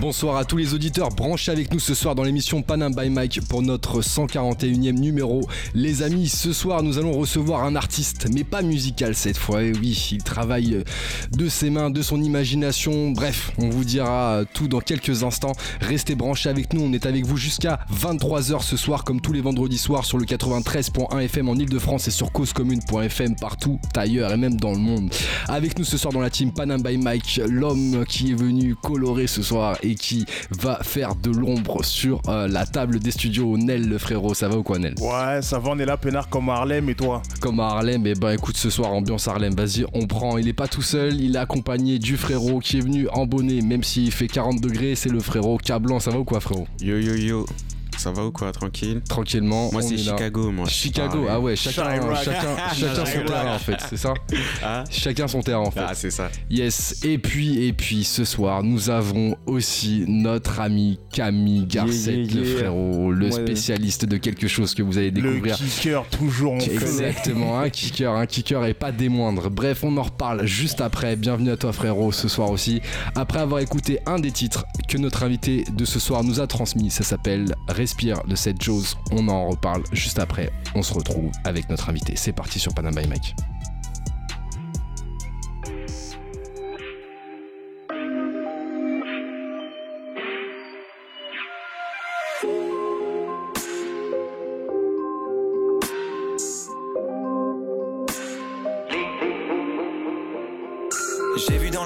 Bonsoir à tous les auditeurs branchés avec nous ce soir dans l'émission Panam by Mike pour notre 141e numéro. Les amis, ce soir nous allons recevoir un artiste, mais pas musical cette fois. Et oui, il travaille de ses mains, de son imagination. Bref, on vous dira tout dans quelques instants. Restez branchés avec nous, on est avec vous jusqu'à 23h ce soir, comme tous les vendredis soirs sur le 93.1 FM en Ile-de-France et sur causecommune.fm partout ailleurs et même dans le monde. Avec nous ce soir dans la team Panam by Mike, l'homme qui est venu colorer ce soir et qui va faire de l'ombre sur euh, la table des studios. Nel, le frérot, ça va ou quoi, Nel? Ouais, ça va, on est là, peinard comme Harlem et toi? Comme Harlem, et eh ben écoute, ce soir, ambiance Harlem, vas-y, on prend. Il est pas tout seul, il est accompagné du frérot qui est venu en bonnet, même s'il fait 40 degrés, c'est le frérot Cablan, ça va ou quoi, frérot? Yo yo yo ça va ou quoi Tranquille Tranquillement. Moi, c'est Chicago, moi. Chicago, ah ouais, chacun, chacun, chacun son terrain, en fait, c'est ça ah. Chacun son terrain, en fait. Ah, c'est ça. Yes. Et puis, et puis, ce soir, nous avons aussi notre ami Camille Garcet, le frérot, le spécialiste de quelque chose que vous allez découvrir. Le kicker, toujours, Exactement, un kicker, un kicker et pas des moindres. Bref, on en reparle juste après. Bienvenue à toi, frérot, ce soir aussi. Après avoir écouté un des titres que notre invité de ce soir nous a transmis, ça s'appelle Respire de cette chose. On en reparle juste après. On se retrouve avec notre invité. C'est parti sur Panama by Mike.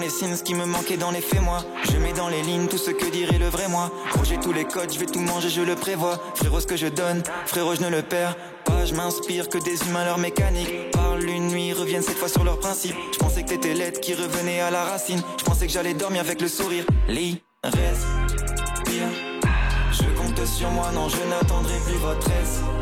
Ce qui me manquait dans les faits moi. Je mets dans les lignes tout ce que dirait le vrai moi. J'ai tous les codes, je vais tout manger, je le prévois. Frérot ce que je donne, frérot je ne le perds pas. Je m'inspire que des humains leur mécanique Parle une nuit, reviennent cette fois sur leurs principes. Je pensais que t'étais l'aide qui revenait à la racine. Je pensais que j'allais dormir avec le sourire. Lit, reste, bien Je compte sur moi, non je n'attendrai plus votre vous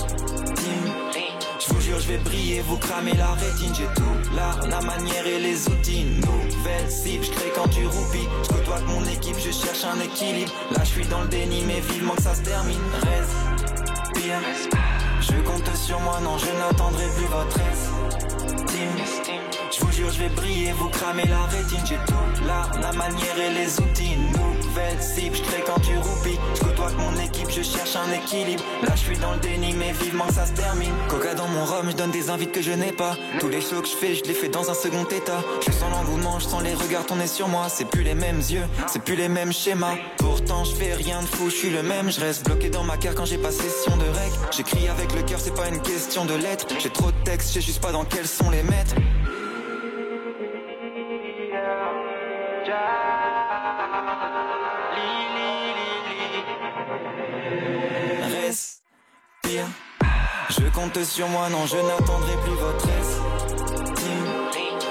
jure, je vais briller, vous cramer la rétine. J'ai tout l'art, la manière et les outils. Nouvelle cible, je crée quand tu roupis. Je côtoie mon équipe, je cherche un équilibre. Là, je suis dans le déni, mais vivement que ça se termine. Respire. Je compte sur moi, non, je n'attendrai plus votre team. Je vous jure, je vais briller, vous cramer la rétine. J'ai tout l'art, la manière et les outils. Nouvelle cible, je quand tu roupis. Je mon équipe, je cherche un équilibre. Là, je suis dans le déni, mais vivement ça se termine. Coca dans mon rhum, je donne des invites que je n'ai pas. Tous les shows que je fais, je les fais dans un second état. Je sens l'engouement, je sens les regards tourner sur moi. C'est plus les mêmes yeux, c'est plus les mêmes schémas. Pourtant, je fais rien de fou, je suis le même. Je reste bloqué dans ma carte quand j'ai pas session de règles. J'écris avec le cœur, c'est pas une question de lettres. J'ai trop de textes, je sais juste pas dans quels sont les mettre. Je compte sur moi, non, je n'attendrai plus votre estime.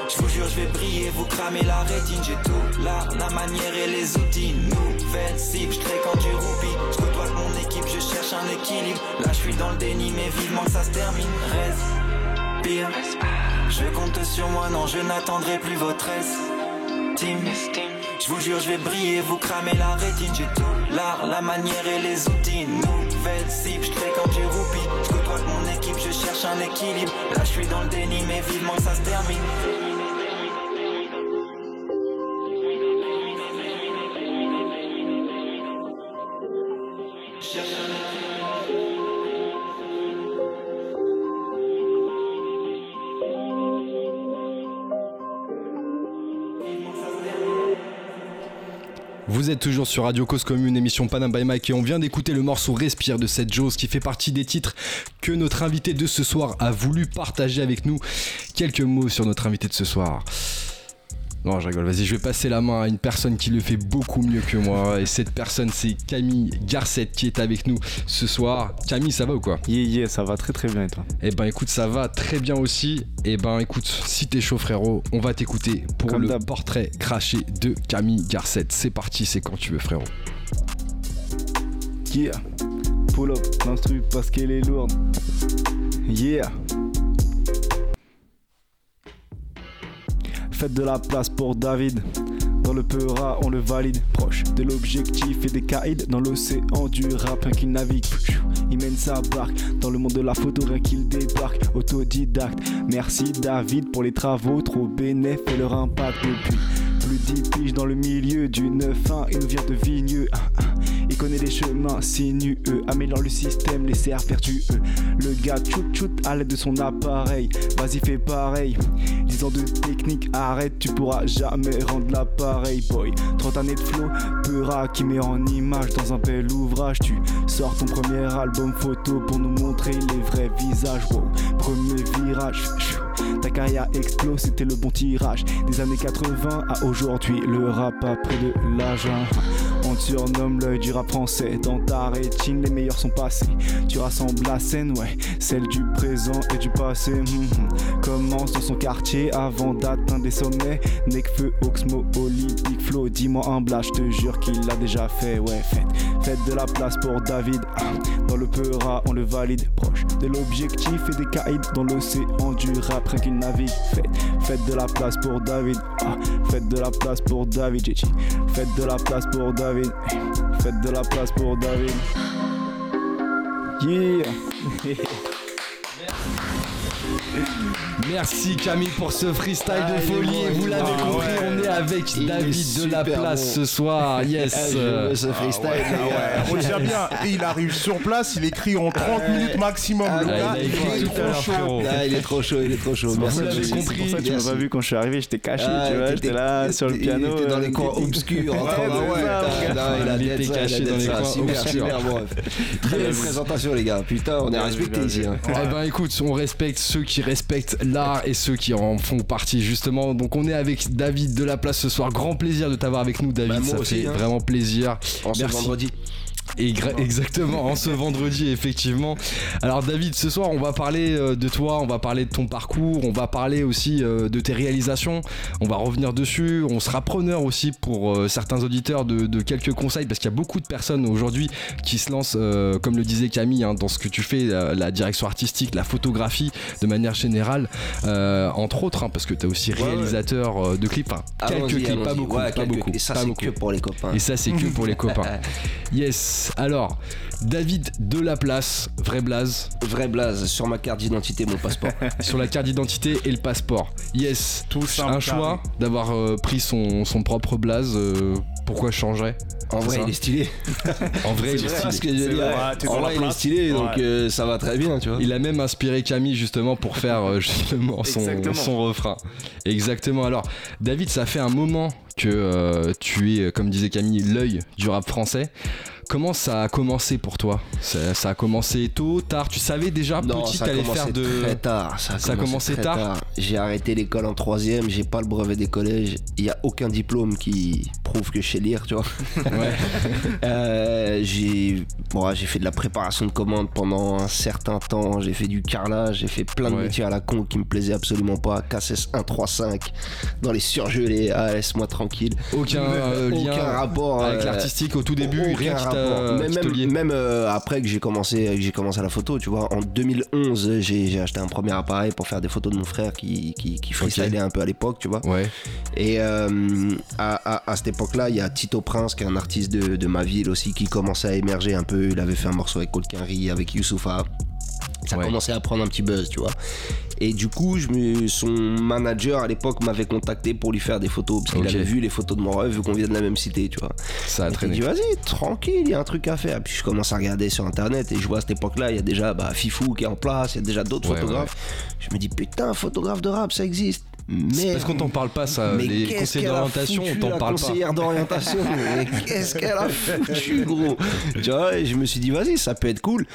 Je vous jure, je vais briller, vous cramer la rétine. J'ai tout l'art, la manière et les outils. Nouvelle cible, je crée quand tu roupis. Je côtoie mon équipe, je cherche un équilibre. Là, je suis dans le déni, mais vivement que ça se termine. Respire. Je compte sur moi, non, je n'attendrai plus votre estime. Je vous jure, je vais briller, vous cramer la rétine. J'ai tout l'art, la manière et les outils. Nouvelle cible, je crée quand tu roupis. Je côtoie mon équipe, je cherche un équilibre. Là, je suis dans le déni, mais vivement ça se termine. Vous êtes toujours sur Radio Cause Commune, émission Panam by Mike, et on vient d'écouter le morceau Respire de cette Jose qui fait partie des titres que notre invité de ce soir a voulu partager avec nous. Quelques mots sur notre invité de ce soir. Non, je rigole. Vas-y, je vais passer la main à une personne qui le fait beaucoup mieux que moi. Et cette personne, c'est Camille Garcette qui est avec nous ce soir. Camille, ça va ou quoi? Yeah, yeah, ça va très très bien et toi Eh ben, écoute, ça va très bien aussi. Eh ben, écoute, si t'es chaud, frérot, on va t'écouter pour le portrait craché de Camille Garcette. C'est parti, c'est quand tu veux, frérot. Yeah, pull up l'instru parce qu'elle est lourde. Yeah. Faites de la place pour David. Dans le peura, on le valide, proche de l'objectif et des caïds dans l'océan du rap, rien qu'il navigue. Il mène sa barque dans le monde de la photo, rien qu'il débarque, autodidacte. Merci David pour les travaux, trop bénéf et leur impact depuis plus dix piges dans le milieu du 9-1, il nous vient de Vigneux. Ah, ah. Il connaît les chemins sinueux, améliore le système, les cerfs vertueux. Le gars tchout tchout à l'aide de son appareil, vas-y fais pareil. 10 ans de technique, arrête, tu pourras jamais rendre l'appareil, boy. 30 années de flow, Peura qui met en image dans un bel ouvrage. Tu sors ton premier album photo pour nous montrer les vrais visages, wow. Premier virage. Ta carrière explose, c'était le bon tirage. Des années 80 à aujourd'hui, le rap a pris de l'âge. Surnomme l'œil du rap français. Dans ta rétine, les meilleurs sont passés. Tu rassembles la scène, ouais, celle du présent et du passé. hum, hum. Commence dans son quartier avant d'atteindre des sommets. Nekfeu, Oxmo, Olympique, Flow. Dis-moi un blast, je te jure qu'il l'a déjà fait. Ouais, faites, faites de la place pour David. Ah, Dans le peura, on le valide. Proche de l'objectif et des caïds dans l'océan du rap, rien qu'il navigue. Faites, faites de la place pour David. Ah, faites de la place pour David. Faites de la place pour David. Faites de la place pour David. Yeah! Merci Camille pour ce freestyle Ah, de est folie. bon, vous est l'avez bon. compris, Ah ouais. on est avec Il est David de la place bon. ce soir. Yes. Ah, je veux ce freestyle. Ah ouais, on tient bien. Et il arrive sur place, il écrit en 30 minutes maximum. Ah, le gars, il il est trop chaud. Ah, il est trop chaud, il est trop chaud. Merci. C'est pour ça que tu m'as pas vu quand je suis arrivé, j'étais caché, Ah, tu vois, j'étais là sur le piano. Il était dans les coins obscurs. il était caché dans les coins Super, obscurs. super, bon. Très belle présentation, les gars. Putain, on est respecté ici. hein. Eh ben écoute, on respecte ceux qui respectent l'art et ceux qui en font partie justement. Donc on est avec David de la place ce soir. Grand plaisir de t'avoir avec nous David, Bah, ça aussi, fait hein. vraiment plaisir. En Merci. vendredi. Et exactement, en ce vendredi, effectivement. Alors, David, ce soir, on va parler euh, de toi, on va parler de ton parcours, on va parler aussi euh, de tes réalisations. On va revenir dessus. On sera preneur aussi pour euh, certains auditeurs de, de quelques conseils parce qu'il y a beaucoup de personnes aujourd'hui qui se lancent, euh, comme le disait Camille, hein, dans ce que tu fais, la direction artistique, la photographie de manière générale, euh, entre autres, hein, parce que tu es aussi Ouais, ouais. réalisateur de clips. Enfin, quelques clips, pas beaucoup. Ouais, pas quelques- beaucoup. Et ça, c'est que pour les copains. Et ça, c'est que pour les copains. Yes. Alors, David de la place, vrai blaze, Vrai blaze sur ma carte d'identité, mon passeport. sur la carte d'identité et le passeport. Yes. Tout simple, Un choix d'avoir euh, pris son, son propre blaze. euh, pourquoi je changerais En vrai, ça. il est stylé. En vrai, il est ce stylé. que vrai, En vrai, il est stylé, donc Ouais. euh, ça va très bien, tu vois. Il a même inspiré Camille justement pour faire euh, justement son, son refrain. Exactement. Alors, David, ça fait un moment que euh, tu es, comme disait Camille, l'œil du rap français. Comment ça a commencé pour toi? Ça, ça a commencé tôt, tard? Tu savais déjà Non, petit t'allais faire de. très tard. Ça a, Ça a commencé très tard? J'ai arrêté l'école en troisième, j'ai pas le brevet des collèges. Il y a aucun diplôme qui prouve que je sais lire, tu vois. Ouais. Euh, j'ai bon, j'ai fait de la préparation de commandes pendant un certain temps. J'ai fait du carrelage, j'ai fait plein de Ouais. métiers à la con qui me plaisaient absolument pas. KSS 135 dans les surgelés. Ah, laisse-moi tranquille. Aucun euh, lien aucun rapport avec euh, l'artistique au tout début, rien qui t'a Même, euh, après que j'ai commencé, que j'ai commencé à la photo, tu vois, en 2011, j'ai acheté un premier appareil pour faire des photos de mon frère qui, qui, qui freestylait un peu à l'époque, tu vois. Ouais, Et euh, à, à- à cette époque-là, il y a Tito Prince, qui est un artiste de, de ma ville aussi, qui commençait à émerger un peu. Il avait fait un morceau avec Colquinri, avec Youssoufa. Ça Ouais. commençait à prendre un petit buzz, tu vois. Et du coup, je me, son manager à l'époque m'avait contacté pour lui faire des photos, parce qu'il avait vu les photos de mon rêve, vu qu'on vient de la même cité, tu vois. ça a il traîné. dit vas-y, tranquille, il y a un truc à faire. Puis je commence à regarder sur internet et je vois à cette époque-là, il y a déjà bah, Fifou qui est en place, il y a déjà d'autres Ouais, photographes. Je me dis putain, photographe de rap, ça existe. Mais parce qu'on t'en parle pas, ça. mais les a d'orientation, on t'en parle pas. conseillère d'orientation, mais qu'est-ce qu'elle a foutu, gros? Tu vois, et je me suis dit, vas-y, ça peut être cool.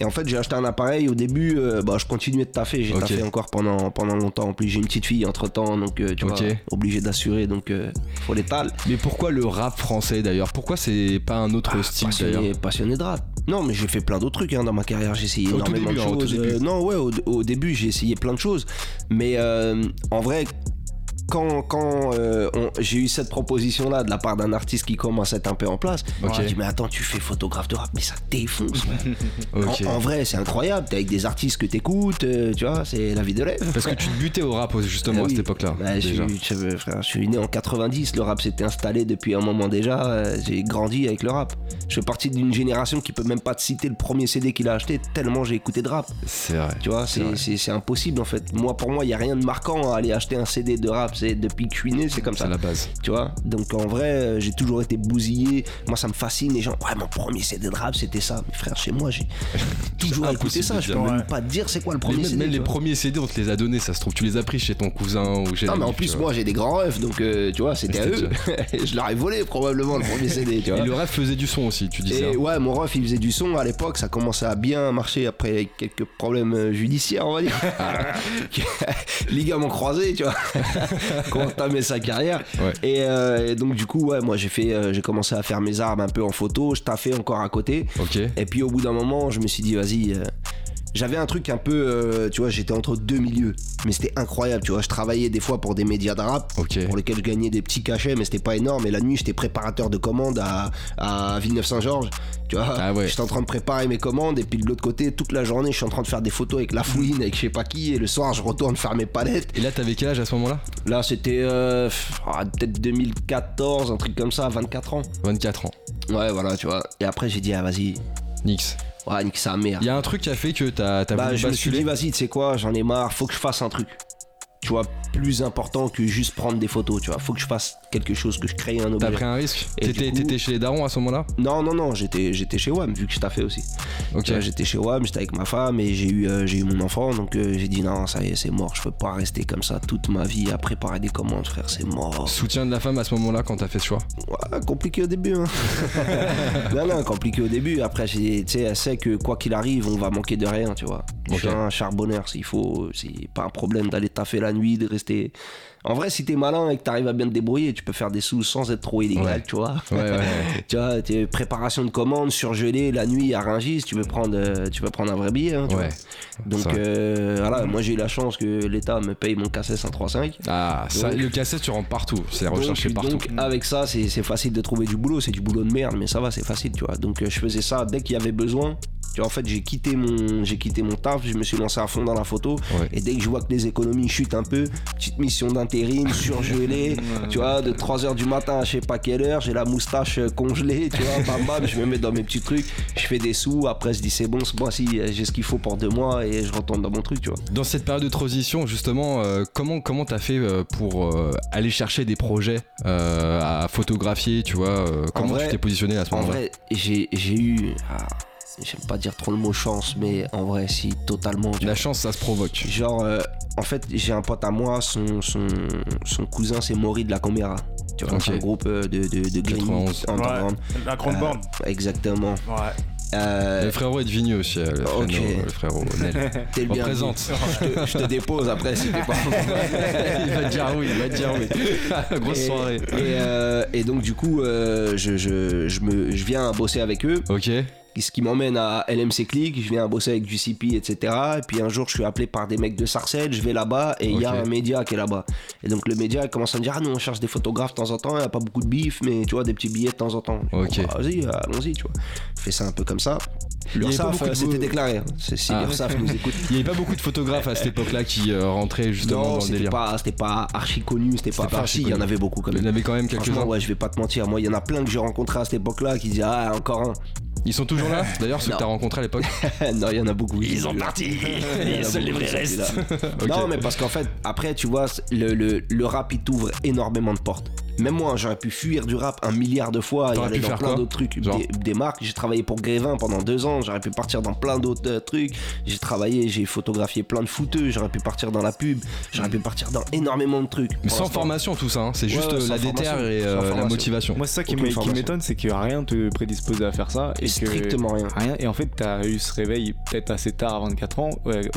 Et en fait, j'ai acheté un appareil. Au début, euh, bah, je continuais de taffer. J'ai taffé encore pendant, pendant longtemps. En plus, j'ai une petite fille entre temps, donc euh, tu vois, obligé d'assurer, donc euh, faut l'étal. Mais pourquoi le rap français d'ailleurs? Pourquoi c'est pas un autre style d'ailleurs? passionné, passionné de rap. Non, mais j'ai fait plein d'autres trucs hein, dans ma carrière. J'ai essayé Au énormément début, de hein, au choses. Euh, non, ouais, au, au début, j'ai essayé plein de choses. Mais en vrai, weg. Quand, quand euh, j'ai eu cette proposition-là de la part d'un artiste qui commence à être un peu en place, j'ai dit mais attends, tu fais photographe de rap, mais ça défonce. En, en vrai, c'est incroyable. T'es avec des artistes que t'écoutes, euh, tu vois, c'est la vie de rêve. Parce que tu te butais au rap justement Ah à cette époque-là. Bah, je, déjà. suis, je- frère, je suis né en 90, le rap s'était installé depuis un moment déjà. euh, J'ai grandi avec le rap. Je fais partie d'une génération qui peut même pas te citer le premier CD qu'il a acheté tellement j'ai écouté de rap. C'est vrai. Tu vois, c'est impossible en fait. Moi, pour moi, il y a rien de marquant à aller acheter un CD de rap. C'est depuis que je suis né, c'est comme C'est ça. la base. Tu vois? Donc en vrai, euh, j'ai toujours été bousillé. Moi, ça me fascine. Les gens, ouais, mon premier CD de rap, c'était ça. Mais frère, chez moi, j'ai toujours écouté ça. Je peux même pas te dire c'est quoi le premier CD. même les premiers CD, on te les a donnés, ça se trouve, tu les as pris chez ton cousin ou chez Non, mais en plus, moi, j'ai des grands rêves. Donc, euh, tu vois, c'était à eux. je leur ai volé probablement le premier CD. Tu vois vois. Et le rap faisait du son aussi, tu disais. Et ouais, mon ref, il faisait du son à l'époque, ça commençait à bien marcher après quelques problèmes euh, judiciaires, on va dire. Ligament croisé, tu vois. Entamait sa carrière. Ouais. Et, euh, et donc, du coup, ouais, moi, j'ai fait, euh, j'ai commencé à faire mes armes un peu en photo, je taffais encore à côté. Et puis, au bout d'un moment, je me suis dit, vas-y. J'avais un truc un peu, euh, tu vois, j'étais entre deux milieux, mais c'était incroyable, tu vois. Je travaillais des fois pour des médias de rap, pour lesquels je gagnais des petits cachets, mais c'était pas énorme. Et la nuit, j'étais préparateur de commandes à, à Villeneuve-Saint-Georges. Tu vois, Ah ouais. j'étais en train de préparer mes commandes, et puis de l'autre côté, toute la journée, je suis en train de faire des photos avec la fouine, avec je sais pas qui, et le soir, je retourne faire mes palettes. Et là, t'avais quel âge à ce moment-là? Là, c'était euh, ah, peut-être 2014, un truc comme ça, 24 ans. 24 ans. Ouais, voilà, tu vois. Et après, j'ai dit, ah, vas-y, Nix. Nique sa mère. Il y a un truc qui a fait que t'as t'as Bah, voulu je me suis dit, vas-y, tu sais quoi, j'en ai marre, faut que je fasse un truc. Tu vois, plus important que juste prendre des photos, tu vois. Faut que je fasse quelque chose, que je crée un T'as objet. pris un risque T'étais coup- chez les darons à ce moment-là? Non, non, non, j'étais, chez WAM, vu que je taffais aussi. J'étais chez WAM, j'étais avec ma femme et j'ai eu, euh, eu mon enfant, donc euh, j'ai dit non, ça y est, c'est mort, je peux pas rester comme ça toute ma vie à préparer des commandes, frère, c'est mort. Soutien de la femme à ce moment-là quand t'as fait ce choix? Ouais, compliqué au début, hein. non, non, compliqué au début. Après, tu sais, elle sait que quoi qu'il arrive, on va manquer de rien, tu vois. Je suis un charbonneur, s'il faut, c'est pas un problème d'aller taffer la nuit, de rester. En vrai, si t'es malin et que t'arrives à bien te débrouiller, tu peux faire des sous sans être trop illégal, Ouais. tu vois. Ouais, ouais. Tu vois, t'es préparation de commande, surgelé la nuit à Rungis, tu peux prendre, euh, tu peux prendre un vrai billet. hein, tu Ouais. vois. Donc euh, voilà, moi j'ai eu la chance que l'État me paye mon cassette 135. Ah, ça, le cassette, tu rentres partout. C'est recherché donc, partout. donc, avec ça, c'est c'est facile de trouver du boulot. C'est du boulot de merde, mais ça va, c'est facile, tu vois. Donc euh, je faisais ça dès qu'il y avait besoin. Tu vois, en fait, j'ai quitté mon, j'ai quitté mon taf, je me suis lancé à fond dans la photo. Ouais. Et dès que je vois que les économies chutent un peu, petite mission d'intérim, surgelée, tu vois, de 3h du matin à je sais pas quelle heure, j'ai la moustache euh, congelée, tu vois, bam bam, je me mets dans mes petits trucs, je fais des sous, après je dis c'est bon, c'est bon, si j'ai ce qu'il faut pour deux mois et je retourne dans mon truc, tu vois. Dans cette période de transition, justement, euh, comment comment t'as fait euh, pour euh, aller chercher des projets euh, à photographier, tu vois euh, Comment vrai- tu t'es positionné à ce En moment-là? vrai, j'ai j'ai eu. ah, J'aime pas dire trop le mot chance, mais en vrai, si, totalement. La vois. chance, ça se provoque. Genre, euh, en fait, j'ai un pote à moi, son, son, son cousin, c'est Maury de la Coméra. Tu vois, Ok. c'est un groupe euh, de, de, de green 91. underground. La grande borne. Exactement. Ouais. Euh, Le frérot est de Vigneux aussi, euh, le, Ok. frérot, le frérot Nel. t'es le bienvenu. Représente. Je te, je te dépose après si t'es pas. il va te dire oui, il va te dire oui. Grosse Et- soirée. Et, euh, et donc, du coup, euh, je, je, je, me, je viens bosser avec eux. Ok. Ce qui m'emmène à LMC Click, je viens bosser avec du CP, etc. Et puis un jour, je suis appelé par des mecs de Sarcelles, je vais là-bas et il y a un média qui est là-bas. Et donc le média, il commence à me dire Ah, nous on cherche des photographes de temps en temps, il n'y a pas beaucoup de bif, mais tu vois, des petits billets de temps en temps. Ok. Bon, bah, Vas-y, allons-y, tu vois. Je fais ça un peu comme ça. L'URSAF, de euh, c'était beaux- déclaré. hein. C'est- Si Ah. l'URSAF nous écoute. Il n'y avait pas beaucoup de photographes à cette époque-là qui euh, rentraient justement Non, dans le c'était délire. pas, c'était pas archi connu, c'était pas. pas archi il y en avait beaucoup quand Il y même. en avait quand même quelques-uns. ouais, je vais pas te mentir. Moi, il y en a plein que j'ai rencontrés à cette époque-là qui disaient Ah, encore un. Ils sont toujours là D'ailleurs, ceux que Non. t'as rencontrés à l'époque non, il y en a beaucoup. Ils ont parti. Les seuls les vrais restent. Non, mais parce qu'en fait, après, tu vois, le, le, le rap, il t'ouvre énormément de portes. Même moi, j'aurais pu fuir du rap un milliard de fois et aller pu dans faire plein d'autres trucs. Des, des marques, j'ai travaillé pour Grévin pendant deux ans, j'aurais pu partir dans plein d'autres euh, trucs. J'ai travaillé, j'ai photographié plein de footeux, j'aurais pu partir dans la pub, j'aurais pu partir dans énormément de trucs. Mais sans formation, tout ça. hein. C'est juste ouais, euh, la déterre et euh, la motivation. Moi, c'est ça qui m'étonne, c'est que rien te prédispose à faire ça. Et que Strictement rien. Rien. Et en fait, t'as eu ce réveil peut-être assez tard à 24 ans,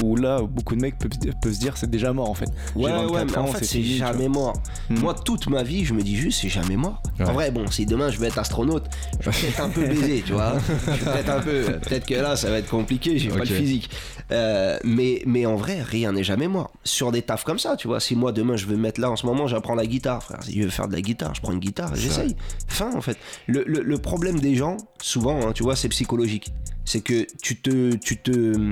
où là, beaucoup de mecs peuvent, peuvent se dire c'est déjà mort en fait. Ouais, 24 ouais, mais en fait, c'est jamais mort. Hmm. Moi, toute ma vie, je me dis dis juste, c'est jamais mort. Ouais. En vrai, bon, si demain je vais être astronaute, je vais peut-être un peu baiser, tu vois. Peut-être un peu. Peut-être que là, ça va être compliqué, j'ai pas Ok. le physique. Euh, mais, mais en vrai, rien n'est jamais mort. Sur des tafs comme ça, tu vois. Si moi, demain, je veux me mettre là, en ce moment, j'apprends la guitare, frère. Si je veux faire de la guitare, je prends une guitare, j'essaye. Fin, en fait. Le, le- le problème des gens, souvent, hein, tu vois, c'est psychologique. C'est que tu te. Tu te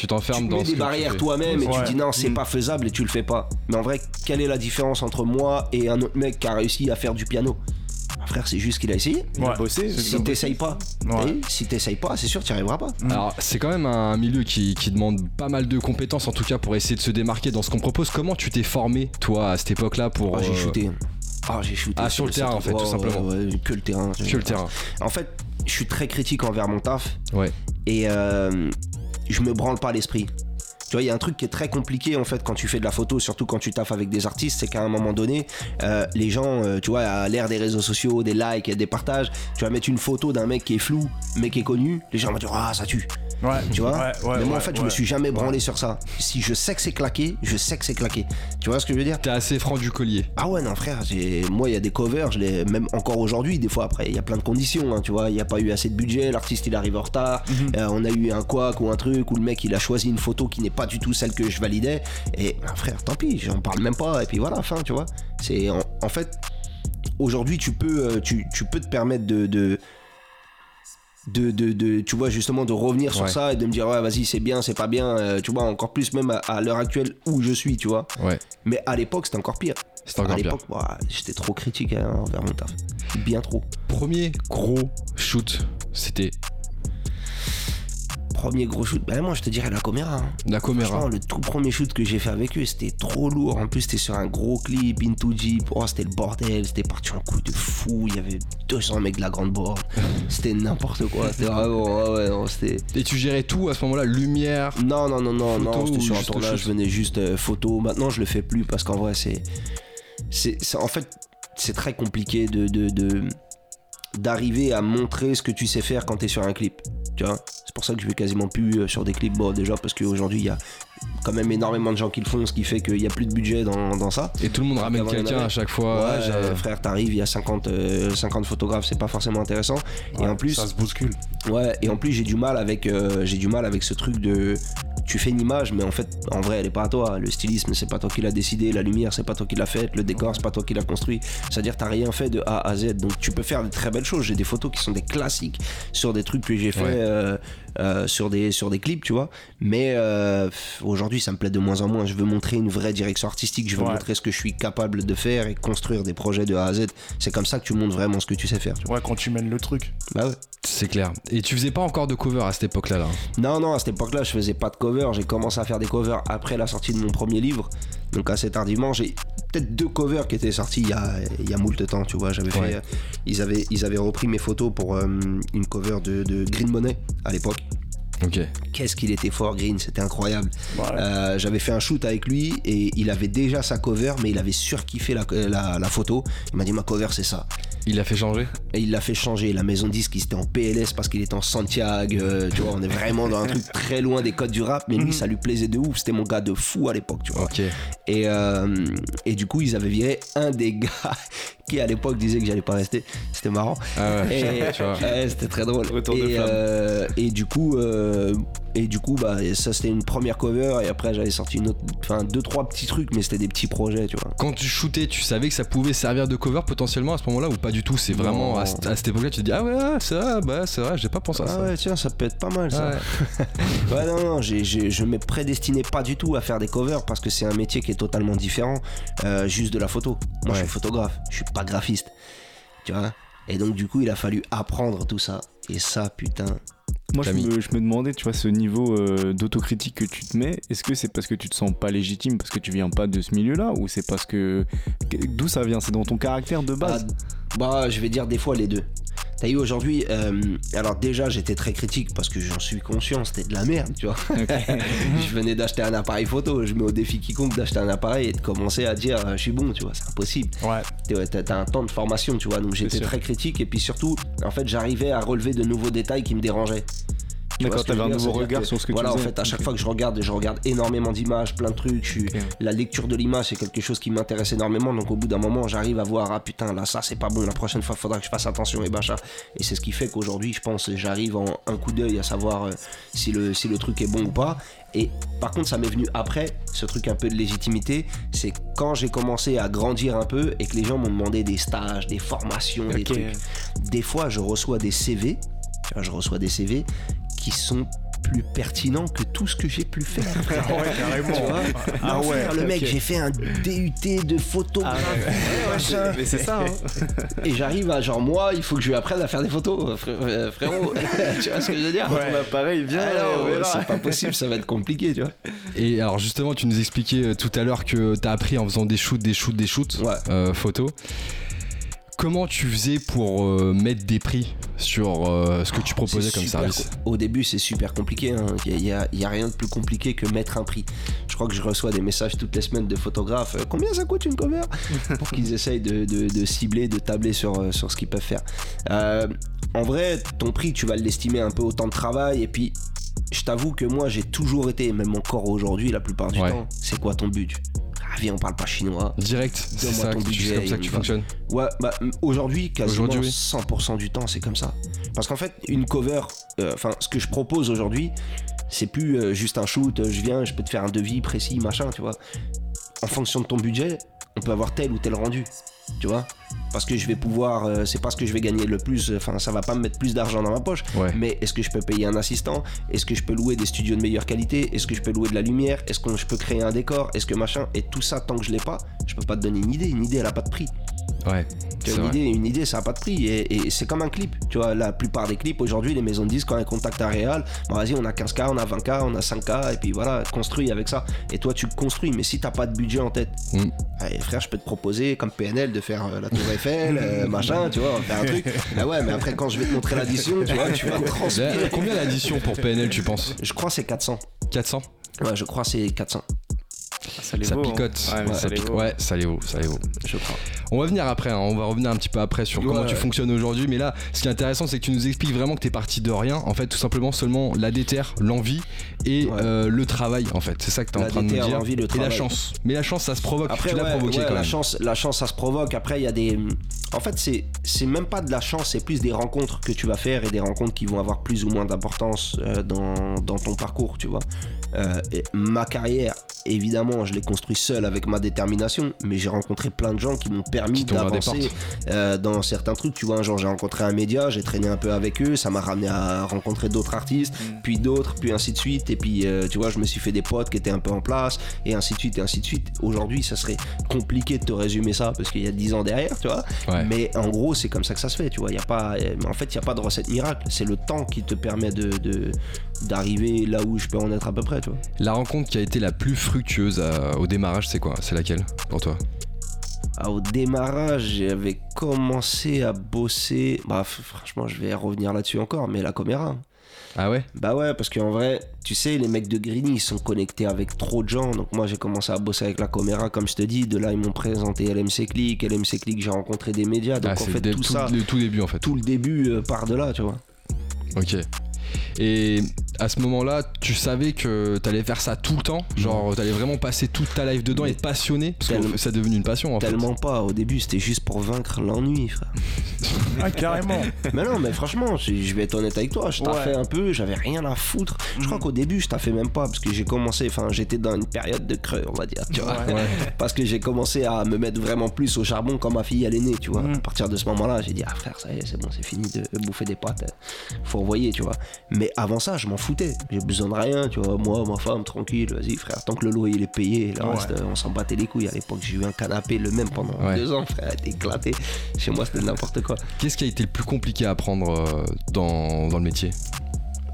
Tu t'enfermes te dans mets des barrières toi-même et Ouais. tu dis non, c'est Mm. pas faisable et tu le fais pas. Mais en vrai, quelle est la différence entre moi et un autre mec qui a réussi à faire du piano? Bah, Frère, c'est juste qu'il a essayé. Il a bossé. Si t'essayes pas, Ouais. si t'essayes pas, c'est sûr, tu n'y arriveras pas. Alors, c'est quand même un milieu qui, qui demande pas mal de compétences, en tout cas pour essayer de se démarquer dans ce qu'on propose. Comment tu t'es formé, toi, à cette époque-là, pour. Ah, j'ai euh, shooté. Ah, j'ai shooté. Ah, sur le terrain, en fait, tout simplement. ouais, ouais, que le terrain. Que le terrain. En fait, je suis très critique envers mon taf. Ouais. Et euh, je me branle pas l'esprit. Tu vois, il y a un truc qui est très compliqué en fait quand tu fais de la photo, surtout quand tu taffes avec des artistes, c'est qu'à un moment donné, euh, les gens, euh, tu vois, à l'ère des réseaux sociaux, des likes, des partages, tu vas mettre une photo d'un mec qui est flou, mais qui est connu, les gens vont dire ah ça tue, Ouais. tu vois. Ouais, ouais, mais moi en ouais, fait, je me suis jamais branlé sur ça. Si je sais que c'est claqué, je sais que c'est claqué. Tu vois ce que je veux dire T'es assez franc du collier. ah ouais non frère, j'ai- moi il y a des covers, je les même encore aujourd'hui des fois après il y a plein de conditions, hein, tu vois, il n'y a pas eu assez de budget, l'artiste il arrive en retard, euh, on a eu un couac ou un truc où le mec il a choisi une photo qui n'est pas du tout celle que je validais et ah, frère tant pis, j'en parle même pas et puis voilà fin tu vois. C'est en, en fait aujourd'hui tu peux euh, tu, tu peux te permettre de, de de, de, de- tu vois justement de revenir sur Ouais. ça et de me dire ouais vas-y c'est bien c'est pas bien euh, tu vois encore plus même à, à l'heure actuelle où je suis tu vois Ouais, mais à l'époque c'était encore pire à encore pire. l'époque, ouah, j'étais trop critique hein, envers mon taf. Bien trop. Premier gros shoot, c'était Premier gros shoot, ben moi je te dirais la caméra. hein. la caméra. le tout premier shoot que j'ai fait avec eux, c'était trop lourd. En plus, c'était sur un gros clip, Into Jeep. Oh, c'était le bordel. C'était parti en coup de fou. Il y avait 200 mecs de la grande borne. C'était n'importe quoi. C'était vraiment, ouais, ouais, non, c'était. Et tu gérais tout à ce moment-là, lumière. Non, non, non, non, non, c'était sur un tournage, je venais juste euh, photo. Maintenant, je le fais plus parce qu'en vrai, c'est. c'est En fait, c'est très compliqué de. de, de- d'arriver à montrer ce que tu sais faire quand tu es sur un clip. Tu vois? C'est pour ça que je vais quasiment plus euh, sur des clips. Bon, déjà parce qu'aujourd'hui, il y a quand même énormément de gens qui le font, ce qui fait qu'il n'y a plus de budget dans, dans ça. Et tout le monde ramène quelqu'un à chaque fois. ouais, euh, frère, t'arrives, il y a 50, euh, 50 photographes, c'est pas forcément intéressant. et Ouais, en plus, Ça se bouscule. Ouais, et en plus j'ai du mal avec euh, j'ai du mal avec ce truc de tu fais une image mais en fait en vrai elle est pas à toi. Le stylisme c'est pas toi qui l'as décidé, la lumière c'est pas toi qui l'as faite, le décor c'est pas toi qui l'as construit. C'est-à-dire t'as rien fait de A à Z. Donc tu peux faire de très belles choses. J'ai des photos qui sont des classiques sur des trucs que j'ai fait Ouais. euh, euh, sur des sur des clips, tu vois. Mais euh, aujourd'hui ça me plaît de moins en moins. Je veux montrer une vraie direction artistique. Je veux Ouais. montrer ce que je suis capable de faire et construire des projets de A à Z. C'est comme ça que tu montres vraiment ce que tu sais faire. Tu vois. Ouais, quand tu mènes le truc. Bah ouais. C'est clair. Et tu faisais pas encore de cover à cette époque-là, là. Non, non, à cette époque-là, je faisais pas de cover. J'ai commencé à faire des covers après la sortie de mon premier livre. Donc assez tardivement, j'ai peut-être deux covers qui étaient sortis il y a, il y a moult temps, tu vois. J'avais Ouais. fait, euh, ils, avaient, ils avaient repris mes photos pour euh, une cover de, de Green Money à l'époque. Qu'est-ce qu'il était fort, Green, c'était incroyable. Voilà. Euh, J'avais fait un shoot avec lui et il avait déjà sa cover, mais il avait surkiffé la, la, la photo. Il m'a dit ma cover c'est ça. Il a fait changer Et il l'a fait changer. La maison disque, il était en PLS parce qu'il était en Santiago. euh, tu vois, on est vraiment dans un truc très loin des codes du rap. Mais lui, ça lui plaisait de ouf. C'était mon gars de fou à l'époque, tu vois. Et, euh, et du coup, ils avaient viré un des gars qui, à l'époque, disait que j'allais pas rester. C'était marrant. Ah ouais. C'était très drôle. Retour de et, flamme. euh, et du coup, euh, et du coup, bah, ça c'était une première cover. Et après, j'avais sorti une autre, enfin deux trois petits trucs, mais c'était des petits projets, tu vois. Quand tu shootais, tu savais que ça pouvait servir de cover potentiellement à ce moment-là ou pas du tout? C'est vraiment à, cette- à cette époque-là, tu te dis ah ouais, ah, c'est vrai, bah c'est vrai, j'ai pas pensé à Ah ça. ouais, tiens, ça peut être pas mal ça. Ouais. Ouais, non, non, je me prédestinais pas du tout à faire des covers parce que c'est un métier qui est totalement différent euh, juste de la photo. Moi, je suis photographe, je suis pas graphiste. Tu vois Et donc, du coup, il a fallu apprendre tout ça. Et ça, putain. Moi, je me, je me demandais, tu vois, ce niveau euh, d'autocritique que tu te mets, est-ce que c'est parce que tu te sens pas légitime parce que tu viens pas de ce milieu-là ou c'est parce que. que- D'où ça vient? C'est dans ton caractère de base Ah, bah, je vais dire des fois les deux. T'as eu aujourd'hui, euh, alors déjà j'étais très critique parce que j'en suis conscient, c'était de la merde, tu vois. je venais d'acheter un appareil photo, je mets au défi quiconque d'acheter un appareil et de commencer à dire euh, je suis bon, tu vois, c'est impossible. Ouais. T'as un temps de formation, tu vois, donc j'étais très critique et puis surtout, en fait, j'arrivais à relever de nouveaux détails qui me dérangeaient. D'accord, t'avais un nouveau regard sur ce que tu Voilà, en fait, à chaque fois que je regarde, je regarde énormément d'images, plein de trucs. Je suis... Ok. La lecture de l'image, c'est quelque chose qui m'intéresse énormément. Donc, au bout d'un moment, j'arrive à voir, ah putain, là, ça, c'est pas bon. La prochaine fois, faudra que je fasse attention et machin. Et c'est ce qui fait qu'aujourd'hui, je pense, j'arrive en un coup d'œil à savoir euh, si, le, si le truc est bon ou pas. Et par contre, ça m'est venu après, ce truc un peu de légitimité. C'est quand j'ai commencé à grandir un peu et que les gens m'ont demandé des stages, des formations, des trucs. Des fois, je reçois des CV. Je reçois des CV qui sont plus pertinents que tout ce que j'ai pu faire. frère. Ouais, carrément. Tu vois Ah Non, ouais, frère, le mec, j'ai fait un DUT de photographie, machin. Mais c'est ça, hein. Et j'arrive à genre, moi, il faut que je lui apprenne à faire des photos, frère- euh, frérot. tu vois ce que je veux dire Ton appareil, Ah verra. c'est pas possible, ça va être compliqué, tu vois. Et alors justement, tu nous expliquais euh, tout à l'heure que t'as appris en faisant des shoots, des shoots, des shoots, Ouais. euh, photos. Comment tu faisais pour euh, mettre des prix? Sur euh, ce que tu proposais C'est comme service Au début, c'est super compliqué. hein. Il n'y a, il y a rien de plus compliqué que mettre un prix. Je crois que je reçois des messages toutes les semaines de photographes. euh, Combien ça coûte une cover? Pour qu'ils essayent de, de- de cibler, de tabler sur, euh, sur ce qu'ils peuvent faire. Euh, en vrai, ton prix, tu vas l'estimer un peu au temps de travail. Et puis, je t'avoue que moi, j'ai toujours été, même encore aujourd'hui, la plupart du Ouais. temps, c'est quoi ton Ah, viens, on parle pas chinois. Direct, c'est ça, ton budget, comme ça que tu fonctionnes. Ouais, bah aujourd'hui, quasiment Aujourd'hui, oui. 100% du temps, c'est comme ça. Parce qu'en fait, une cover, euh, enfin, ce que je propose aujourd'hui, c'est plus euh, juste un shoot, euh, je viens, je peux te faire un devis précis, machin, tu vois. En fonction de ton budget, on peut avoir tel ou tel rendu, tu vois. Parce que je vais pouvoir, euh, c'est pas ce que je vais gagner le plus, enfin, ça va pas me mettre plus d'argent dans ma poche, Ouais. mais est-ce que je peux payer un assistant? Est-ce que je peux louer des studios de meilleure qualité? Est-ce que je peux louer de la lumière? Est-ce que je peux créer un décor? Est-ce que machin? Et tout ça, tant que je l'ai pas, je peux pas te donner une idée. Une idée, elle a pas de prix. Ouais. Tu vois, une vrai. idée, une idée, ça n'a pas de prix. Et, et c'est comme un clip. Tu vois, la plupart des clips aujourd'hui, les maisons de disques, quand elles contactent un réal, bon, vas-y, on a 15K, on a 20K, on a 5K, et puis voilà, construis avec ça. Et toi, tu construis. Mais si t'as pas de budget en tête, Mm. allez, frère, je peux te proposer, comme PNL, de faire euh, la Tour Eiffel, euh, machin, tu vois, on va faire un truc. Ah ouais, mais après, quand je vais te montrer l'addition, tu vois, tu vas transpirer. combien l'addition pour PNL, tu penses Je crois que c'est 400. 400 Ouais, je crois que c'est 400, Ça, les Ça vaut, hein. picote. Ouais, mais Ouais, ça ça les pique- vaut. ouais, ça les vaut, ça les vaut. je crois. On va venir après, hein, on va revenir un petit peu après sur comment Ouais. tu fonctionnes aujourd'hui. Mais là, ce qui est intéressant, c'est que tu nous expliques vraiment que t'es parti de rien. En fait, tout simplement seulement la déterre, l'envie et Ouais. euh, le travail. En fait, c'est ça que t'es en La train de nous dire. le et la chance. Mais la chance, ça se provoque. Après, tu l'as provoqué quand la même. chance, la chance, ça se provoque. Après, il y a des. En fait, c'est, c'est même pas de la chance, c'est plus des rencontres que tu vas faire et des rencontres qui vont avoir plus ou moins d'importance euh, dans, dans ton parcours, tu vois. Euh, et ma carrière, évidemment, je l'ai construit seul avec ma détermination, mais j'ai rencontré plein de gens qui m'ont permis d'avancer euh, dans certains trucs. Tu vois, jour, j'ai rencontré un média, j'ai traîné un peu avec eux, ça m'a ramené à rencontrer d'autres artistes, puis d'autres, puis ainsi de suite. Et puis, euh, tu vois, je me suis fait des potes qui étaient un peu en place, et ainsi de suite, et ainsi de suite. Aujourd'hui, ça serait compliqué de te résumer ça, parce qu'il y a 10 ans derrière, tu vois. Ouais. Mais en gros, c'est comme ça que ça se fait, tu vois. Il Y a pas, euh, en fait, il n'y a pas de recette miracle. C'est le temps qui te permet de, de- d'arriver là où je peux en être à peu près, tu vois. La rencontre qui a été la plus fructueuse au démarrage, c'est quoi? C'est laquelle pour toi? Ah, au démarrage, j'avais commencé à bosser. Bah, franchement, je vais revenir là-dessus encore, mais la caméra. Ah ouais? Bah ouais, parce qu'en vrai, tu sais, les mecs de Greeny, ils sont connectés avec trop de gens. Donc moi, j'ai commencé à bosser avec la caméra, comme je te dis. De là, ils m'ont présenté LMC Click. LMC Click, j'ai rencontré des médias. Donc Ah, en fait, tout tout, ça, le tout début en fait. tout le début euh, part de là, tu vois. Ok. Et à ce moment-là, tu savais que t'allais faire ça tout le temps Genre, t'allais vraiment passer toute ta life dedans et être passionné Parce que Tellement- c'est devenu une passion en Tellement pas. Au début, c'était juste pour vaincre l'ennui, frère. Ah, carrément. mais non, mais franchement, je vais être honnête avec toi. Je taffais Ouais. un peu, j'avais rien à foutre. Je crois qu'au début, je taffais même pas parce que j'ai commencé, enfin, j'étais dans une période de creux, on va dire, tu vois. Ouais. Parce que j'ai commencé à me mettre vraiment plus au charbon quand ma fille elle est née, tu vois. Mm. À partir de ce moment-là, j'ai dit ah frère, ça y est, c'est bon, c'est fini de bouffer des pâtes. Faut envoyer, tu vois. Mais avant ça, je m'en foutais. J'ai besoin de rien, tu vois. Moi, ma femme, tranquille, vas-y frère. Tant que le loyer il est payé, le Ouais. reste, on s'en battait les couilles. À l'époque, j'ai eu un canapé le même pendant Ouais. deux ans, frère. Était éclaté. Chez moi, c'était n'importe quoi. Qu'est-ce qui a été le plus compliqué à apprendre euh, dans, dans le métier?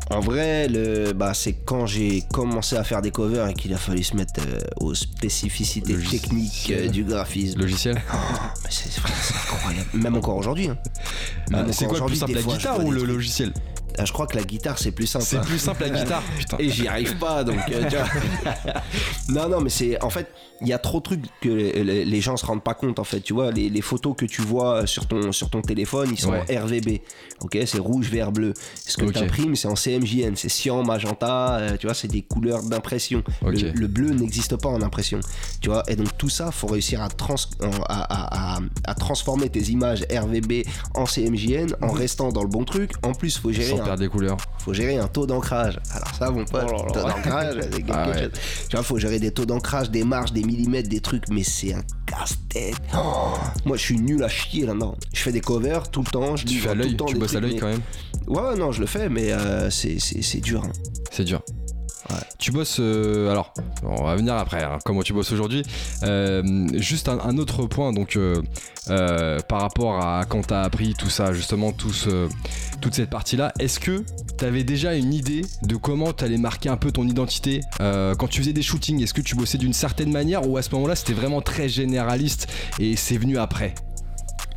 En vrai, le, bah, c'est quand j'ai commencé à faire des covers et qu'il a fallu se mettre euh, aux spécificités Logiciel. techniques euh, du graphisme. Logiciel Mais c'est incroyable. Même encore aujourd'hui. hein. Ah, C'est quoi le plus simple, la guitare ou le logiciel? Ah, je crois que la guitare c'est plus simple. C'est hein. plus simple la guitare. Putain. Et j'y arrive pas, donc euh, tu vois. non, non, mais c'est en fait, il y a trop de trucs que les, gens se rendent pas compte en fait. Tu vois, les, les photos que tu vois sur ton sur ton téléphone, ils sont Ouais. en RVB. Ok, c'est rouge, vert, bleu. Ce que Ok. tu imprimes, c'est en CMJN, c'est cyan, magenta. euh, tu vois, c'est des couleurs d'impression. Le, le bleu n'existe pas en impression. Tu vois, et donc tout ça, faut réussir à, trans, à, à- à- à transformer tes images RVB en CMJN en restant dans le bon truc. En plus, faut gérer Sans un perdre des couleurs. faut gérer un taux d'ancrage. Alors ça, mon pote, Oh là là. taux d'ancrage, Ah ouais. Tu vois, faut gérer des taux d'ancrage, des marges, des millimètres, des trucs, mais c'est un casse-tête. Oh, moi, je suis nul à chier là-dedans. Je fais des covers tout le temps. Je Tu fais à tout le l'œil, temps tu bosses à l'œil mais- quand même. Ouais, non, je le fais, mais euh, c'est c'est- c'est dur. hein. C'est dur. Tu bosses. euh, alors, on va venir après. hein, comment tu bosses aujourd'hui Euh, Juste un, autre point. Donc, euh, par rapport à quand t'as appris tout ça, justement, toute cette partie-là, est-ce que t'avais déjà une idée de comment t'allais marquer un peu ton identité quand tu faisais des shootings Est-ce que tu bossais d'une certaine manière ou à ce moment-là c'était vraiment très généraliste et c'est venu après?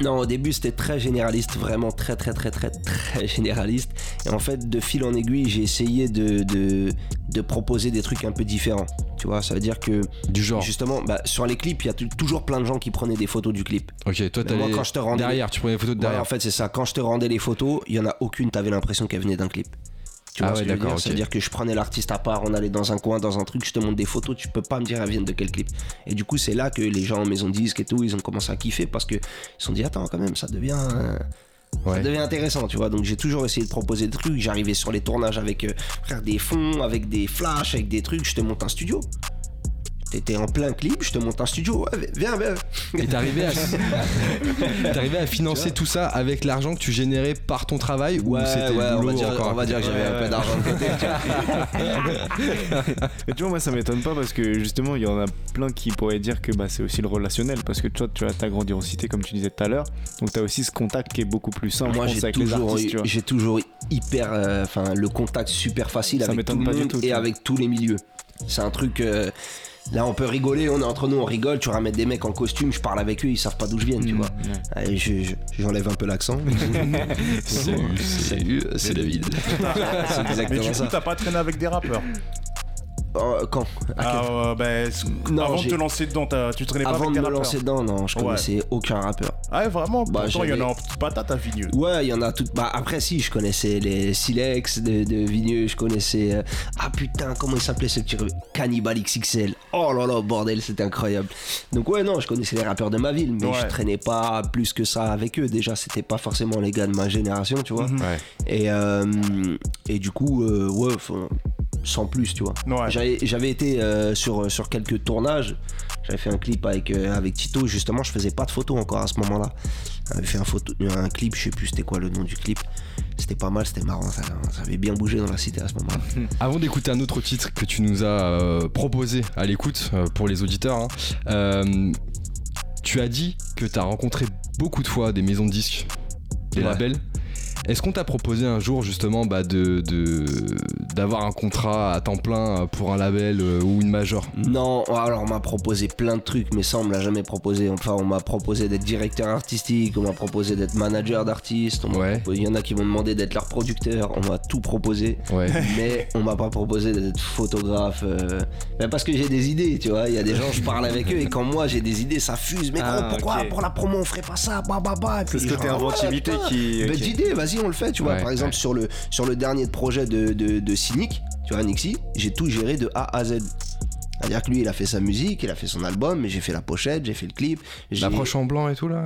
Non, au début, c'était très généraliste, vraiment très, très, très, très, très généraliste. Et en fait, de fil en aiguille, j'ai essayé de, de, de proposer des trucs un peu différents. Tu vois, ça veut dire que Du genre. justement, bah, sur les clips, il y a toujours plein de gens qui prenaient des photos du clip. Ok, toi Mais moi, quand je te rendais derrière, tu prenais des photos de Ouais, derrière. en fait, c'est ça. Quand je te rendais les photos, il y en a aucune, t'avais l'impression qu'elle venait d'un clip. Tu Ah vois ouais, ce que je veux d'accord, dire ok. C'est-à-dire que je prenais l'artiste à part, on allait dans un coin, dans un truc, je te montre des photos, tu peux pas me dire elles viennent de quel clip. Et du coup, c'est là que les gens en maison de disques et tout, ils ont commencé à kiffer parce que ils se sont dit attends quand même, ça devient euh, ça Ouais. devient intéressant, tu vois. Donc j'ai toujours essayé de proposer des trucs. J'arrivais sur les tournages avec euh, frère, des fonds, avec des flashs, avec des trucs. Je te monte un studio. T'étais en plein clip, je te monte un studio. Ouais, viens, viens. Et t'arrivais à, t'arrivais à financer tout ça avec l'argent que tu générais par ton travail ou Ouais, c'était ouais, on boulot va dire, encore à on va côté dire que j'avais un peu d'argent de côté. tu vois. Mais tu vois, moi ça m'étonne pas parce que justement, il y en a plein qui pourraient dire que bah, c'est aussi le relationnel. Parce que toi, tu vois, t'as grandi en cité, comme tu disais tout à l'heure. Donc t'as aussi ce contact qui est beaucoup plus simple, Moi, j'ai avec les toujours, tu j'ai toujours hyper, euh, enfin, le contact super facile Ça avec tout le monde tout, tu et avec tous les milieux. C'est un truc. euh, Là, on peut rigoler, on est entre nous, on rigole. Tu ramènes des mecs en costume, je parle avec eux, ils savent pas d'où je viens, tu Mm, vois. ouais. Allez, je- je- J'enlève un peu l'accent. Salut, Salut, c'est David. c'est Mais exactement du coup, ça. t'as pas traîné avec des rappeurs. Euh, quand Ah, euh, Non, avant de te lancer dedans, tu traînais pas Avant avec de me rappeurs. lancer dedans, non, je Ouais. connaissais aucun rappeur. Ah, ouais, vraiment Bah, Pourtant, il y en a en petite patate à Vigneux. Ouais, il y en a toutes. Bah, après, si, je connaissais les Silex de, de Vigneux, je connaissais. euh, Ah putain, comment il s'appelait ce petit. Cannibal XXL. Oh là là, bordel, c'était incroyable. Donc, ouais, non, je connaissais les rappeurs de ma ville, mais Ouais. je traînais pas plus que ça avec eux. Déjà, c'était pas forcément les gars de ma génération, tu vois. Mhm. Ouais. Et, euh, et du coup, euh, ouais, enfin, sans plus, tu vois. Ouais. J'avais j'avais été euh, sur, sur quelques tournages. J'avais fait un clip avec, euh, avec Tito. Justement, je faisais pas de photos encore à ce moment-là. J'avais fait un, photo, un clip, je sais plus c'était quoi le nom du clip. C'était pas mal, c'était marrant. Ça, ça avait bien bougé dans la cité à ce moment-là. Avant d'écouter un autre titre que tu nous as euh, proposé à l'écoute euh, pour les auditeurs, hein, euh, tu as dit que tu as rencontré beaucoup de fois des maisons de disques, des Ouais. labels. Est-ce qu'on t'a proposé un jour justement bah, de, d'avoir un contrat à temps plein pour un label euh, ou une major? Non, alors on m'a proposé plein de trucs, mais ça on me l'a jamais proposé. Enfin, on m'a proposé d'être directeur artistique, on m'a proposé d'être manager d'artiste. Ouais. Il y en a qui m'ont demandé d'être leur producteur. On m'a tout proposé. Ouais. mais on m'a pas proposé d'être photographe euh, ben parce que j'ai des idées tu vois il y a des gens je parle avec eux et quand moi j'ai des idées ça fuse mais Ah, gros, pourquoi ok. pour la promo on ferait pas ça bah bah bah C'est ce côté inventivité qui. belle ok. idée vas-y on le fait tu vois Ouais, par exemple ouais. sur le sur le dernier projet de de, de Cynic tu vois Nixie j'ai tout géré de A à Z c'est-à-dire que lui il a fait sa musique il a fait son album mais j'ai fait la pochette j'ai fait le clip j'ai- L'approche en blanc et tout là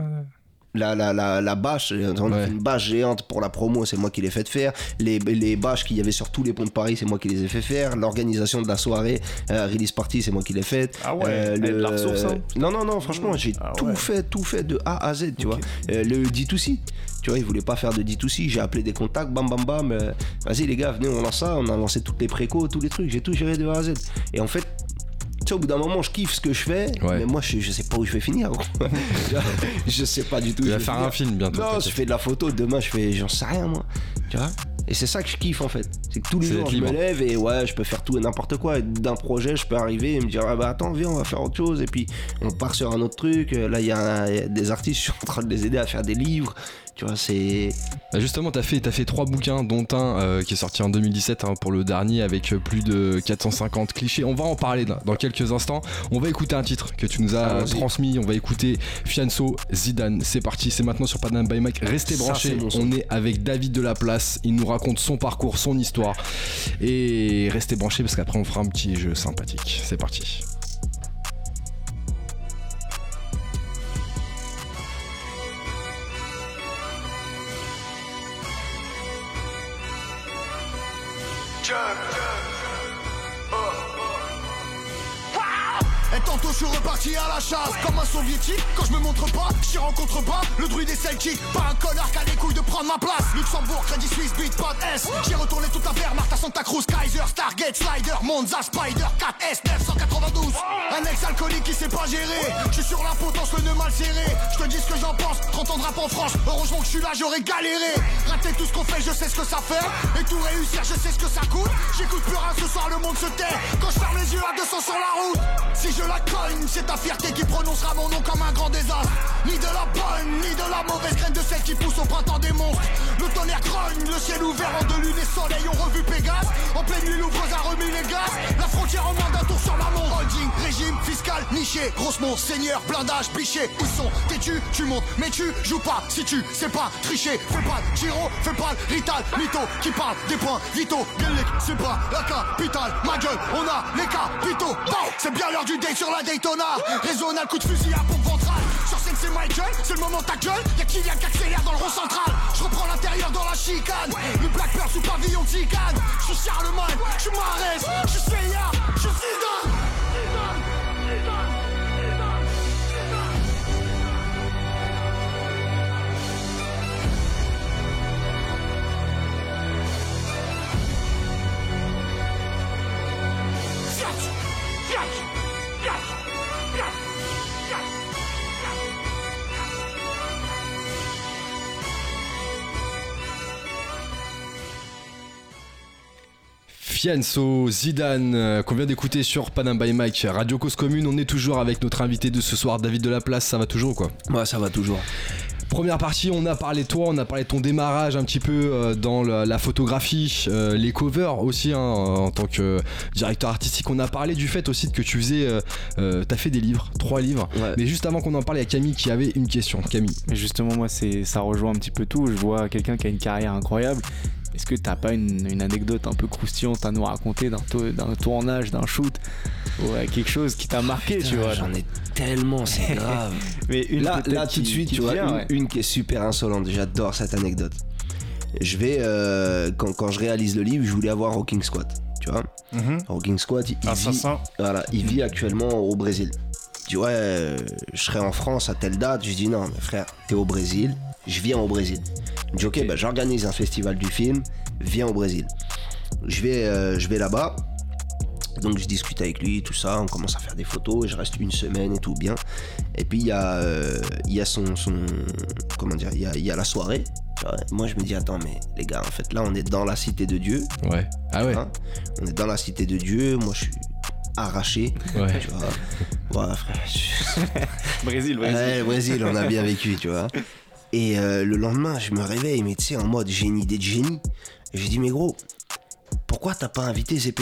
la, la, la, la bâche, on a Ouais. une bâche géante pour la promo, c'est moi qui l'ai fait faire. Les, les bâches qu'il y avait sur tous les ponts de Paris, c'est moi qui les ai fait faire. L'organisation de la soirée, euh, release party, c'est moi qui l'ai faite. Ah ouais, Euh, de la ressource, hein. Non, non, non, franchement, j'ai Ah tout ouais. fait, tout fait de A à Z, tu vois. Euh, le D2C, tu vois, ils voulaient pas faire de D2C, j'ai appelé des contacts, bam bam bam. euh, Vas-y les gars, venez, on lance ça. On a lancé toutes les précos, tous les trucs, j'ai tout géré de A à Z. Et en fait, tu sais, au bout d'un moment, je kiffe ce que je fais, Ouais. mais moi, je, je sais pas où je vais finir. je sais pas du tout. Tu vas faire finir. un film bientôt. Non, je fais de la photo, demain je fais, j'en sais rien moi. Tu vois? Et c'est ça que je kiffe en fait. C'est que tous les jours je me lève et ouais, je peux faire tout et n'importe quoi. D'un projet, je peux arriver et me dire, ah bah attends, viens, on va faire autre chose. Et puis on part sur un autre truc. Là, y, il y a des artistes, je suis en train de les aider à faire des livres. Tu vois, c'est. Bah justement, t'as fait, t'as fait trois bouquins, dont un euh, qui est sorti en 2017 hein, pour le dernier avec euh, plus de 450 clichés. On va en parler dans, dans quelques instants. On va écouter un titre que tu nous as Allons-y. transmis. On va écouter Fianso Zidane. C'est parti, c'est maintenant sur Panam by Mike. Restez branchés. On est avec David de la place. Il nous raconte son parcours, son histoire. Et restez branchés parce qu'après on fera un petit jeu sympathique. C'est parti. À la chasse. Comme un soviétique Quand je me montre pas, j'y rencontre pas Le druide des Celtics Pas un connard qui a les couilles de prendre ma place. Luxembourg, Crédit Suisse, Beat, Pod S. J'ai retourné toute la Wehrmacht à Santa Cruz Kaiser, Stargate, Slider, Monza, Spider 4S 992 Un ex-alcoolique qui sait pas gérer Je suis sur la potence, le nœud mal serré. Je te dis ce que j'en pense. 30 ans de rap en France. Heureusement que je suis là, j'aurais galéré. Rater tout ce qu'on fait, je sais ce que ça fait. Et tout réussir, je sais ce que ça coûte. J'écoute plus rien ce soir, le monde se tait. Quand je ferme les yeux à 200 sur la route. Si je la cogne, c'est ta fierté qui prononcera mon nom comme un grand désastre. Ni de la bonne, ni de la mauvaise graine de celle qui pousse au printemps des monstres. Le tonnerre grogne, le ciel ouvert en deux lunes et soleil ont revu Pégase. En pleine nuit l'ouvreuse a remis les gaz. La frontière en moins d'un tour sur la montre Holding, régime, fiscal, niché. Grosse seigneur, blindage, piché Où sont T'es-tu, tu montes, mais tu joues pas. Si tu sais pas tricher, fais pas giro Fais pas rital, mytho Qui parle des points vitaux. Gueule, c'est pas la capitale. Ma gueule, on a les capitaux. C'est bien l'heure du date sur la Daytona Résonal, coup de fusil à pompe ventrale. Sur scène c'est Michael, c'est le moment de ta gueule. Y'a Kylian qui accélère dans le rond central. Je reprends l'intérieur dans la chicane. Le Black Pearl sous pavillon Ticane Je suis Charlemagne, je suis Marès, je suis je suis Zidane Fianso, Zidane, euh, qu'on vient d'écouter sur Panam by Mike, Radio Cause Commune. On est toujours avec notre invité de ce soir, David de la Place. Ça va toujours ou quoi? Moi, ça va toujours. Première partie, on a parlé de toi, on a parlé de ton démarrage un petit peu euh, dans la, la photographie, euh, les covers aussi hein, en tant que directeur artistique. On a parlé du fait aussi que tu faisais, euh, euh, t'as fait des livres, trois livres. Ouais. Mais juste avant qu'on en parle, il y a Camille qui avait une question. Camille. Mais justement, moi, c'est ça rejoint un petit peu tout. Je vois quelqu'un qui a une carrière incroyable. Est-ce que t'as pas une, une anecdote un peu croustillante à nous raconter d'un to- d'un tournage, d'un shoot, ouais, quelque chose qui t'a marqué, tu vois J'en ai tellement, c'est grave. Mais une là, là tout de suite, tu vois, vient, une, ouais. une qui est super insolente. J'adore cette anecdote. Je vais, euh, quand, quand je réalise le livre, je voulais avoir Rocking Squad. Tu vois, Mhm. Rocking Squad, il, il vit, voilà, il vit actuellement au Brésil. Je dis, ouais, euh, je serai en France à telle date. Je dis, non, mais frère, t'es au Brésil, je viens au Brésil. Il me dit, ok, bah, j'organise un festival du film, viens au Brésil. Je vais, euh, je vais là-bas. Donc je discute avec lui, tout ça, on commence à faire des photos, je reste une semaine et tout bien. Et puis il y a, euh, il y a son, son- comment dire, il y a, il y a la soirée. Moi je me dis attends mais les gars en fait là on est dans la cité de Dieu, Ouais. Ah ouais. hein. on est dans la cité de Dieu. Moi je suis arraché, Ouais. tu vois. Ouais, frère, je- Brésil, Brésil. Ouais, Brésil, on a bien vécu, tu vois. Et euh, le lendemain, je me réveille, mais tu sais, en mode j'ai une idée de génie. J'ai dit, mais gros, pourquoi t'as pas invité Zé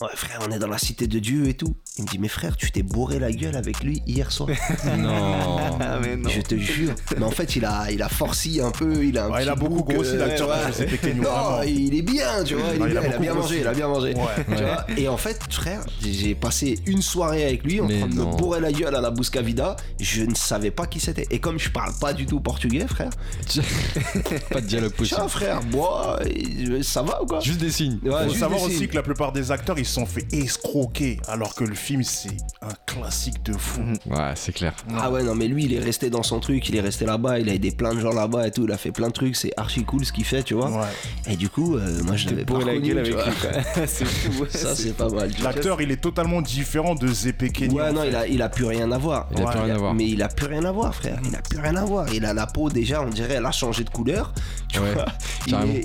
Ouais, frère, on est dans la cité de Dieu et tout. Il me dit, mais frère, tu t'es bourré la gueule avec lui hier soir. Non. Ah, mais non. Je te jure. Mais en fait, il a, il a forci un peu. Il a, un Ouais, il a petit beaucoup grossi euh, l'acteur ouais. Non, vraiment. il est bien, tu vois. Il, Non, est il a bien, il a beaucoup bien grossi. mangé, il a bien mangé. Ouais. Tu Ouais. vois et en fait, frère, j'ai passé une soirée avec lui en Mais train de non. me bourrer la gueule à la Busca Vida. Je ne savais pas qui c'était. Et comme je parle pas du tout portugais, frère, Pas de dialogue possible. tiens, frère, bois, et- ça va ou quoi? Juste des signes. Ouais, Faut juste savoir des aussi signes. que la plupart des acteurs ils se sont fait escroquer alors que le film c'est un classique de fou. Ouais, c'est clair. Ah ouais, non, mais lui, il est resté dans son truc, il est resté là-bas, il a aidé plein de gens là-bas et tout, il a fait plein de trucs, c'est archi cool ce qu'il fait, tu vois. Ouais. Et du coup, euh, moi, je l'avais pas la gueule avec lui, c'est fou. ouais, Ça, c'est pas mal. L'acteur il est totalement différent de Zé Pequeño. Ouais, en non, fait. il a, il a plus rien à voir. Il a plus rien à voir. Mais il a plus rien à voir, frère. Il a plus rien à voir. Il a la peau déjà, on dirait, elle a changé de couleur. Tu Ouais, vois.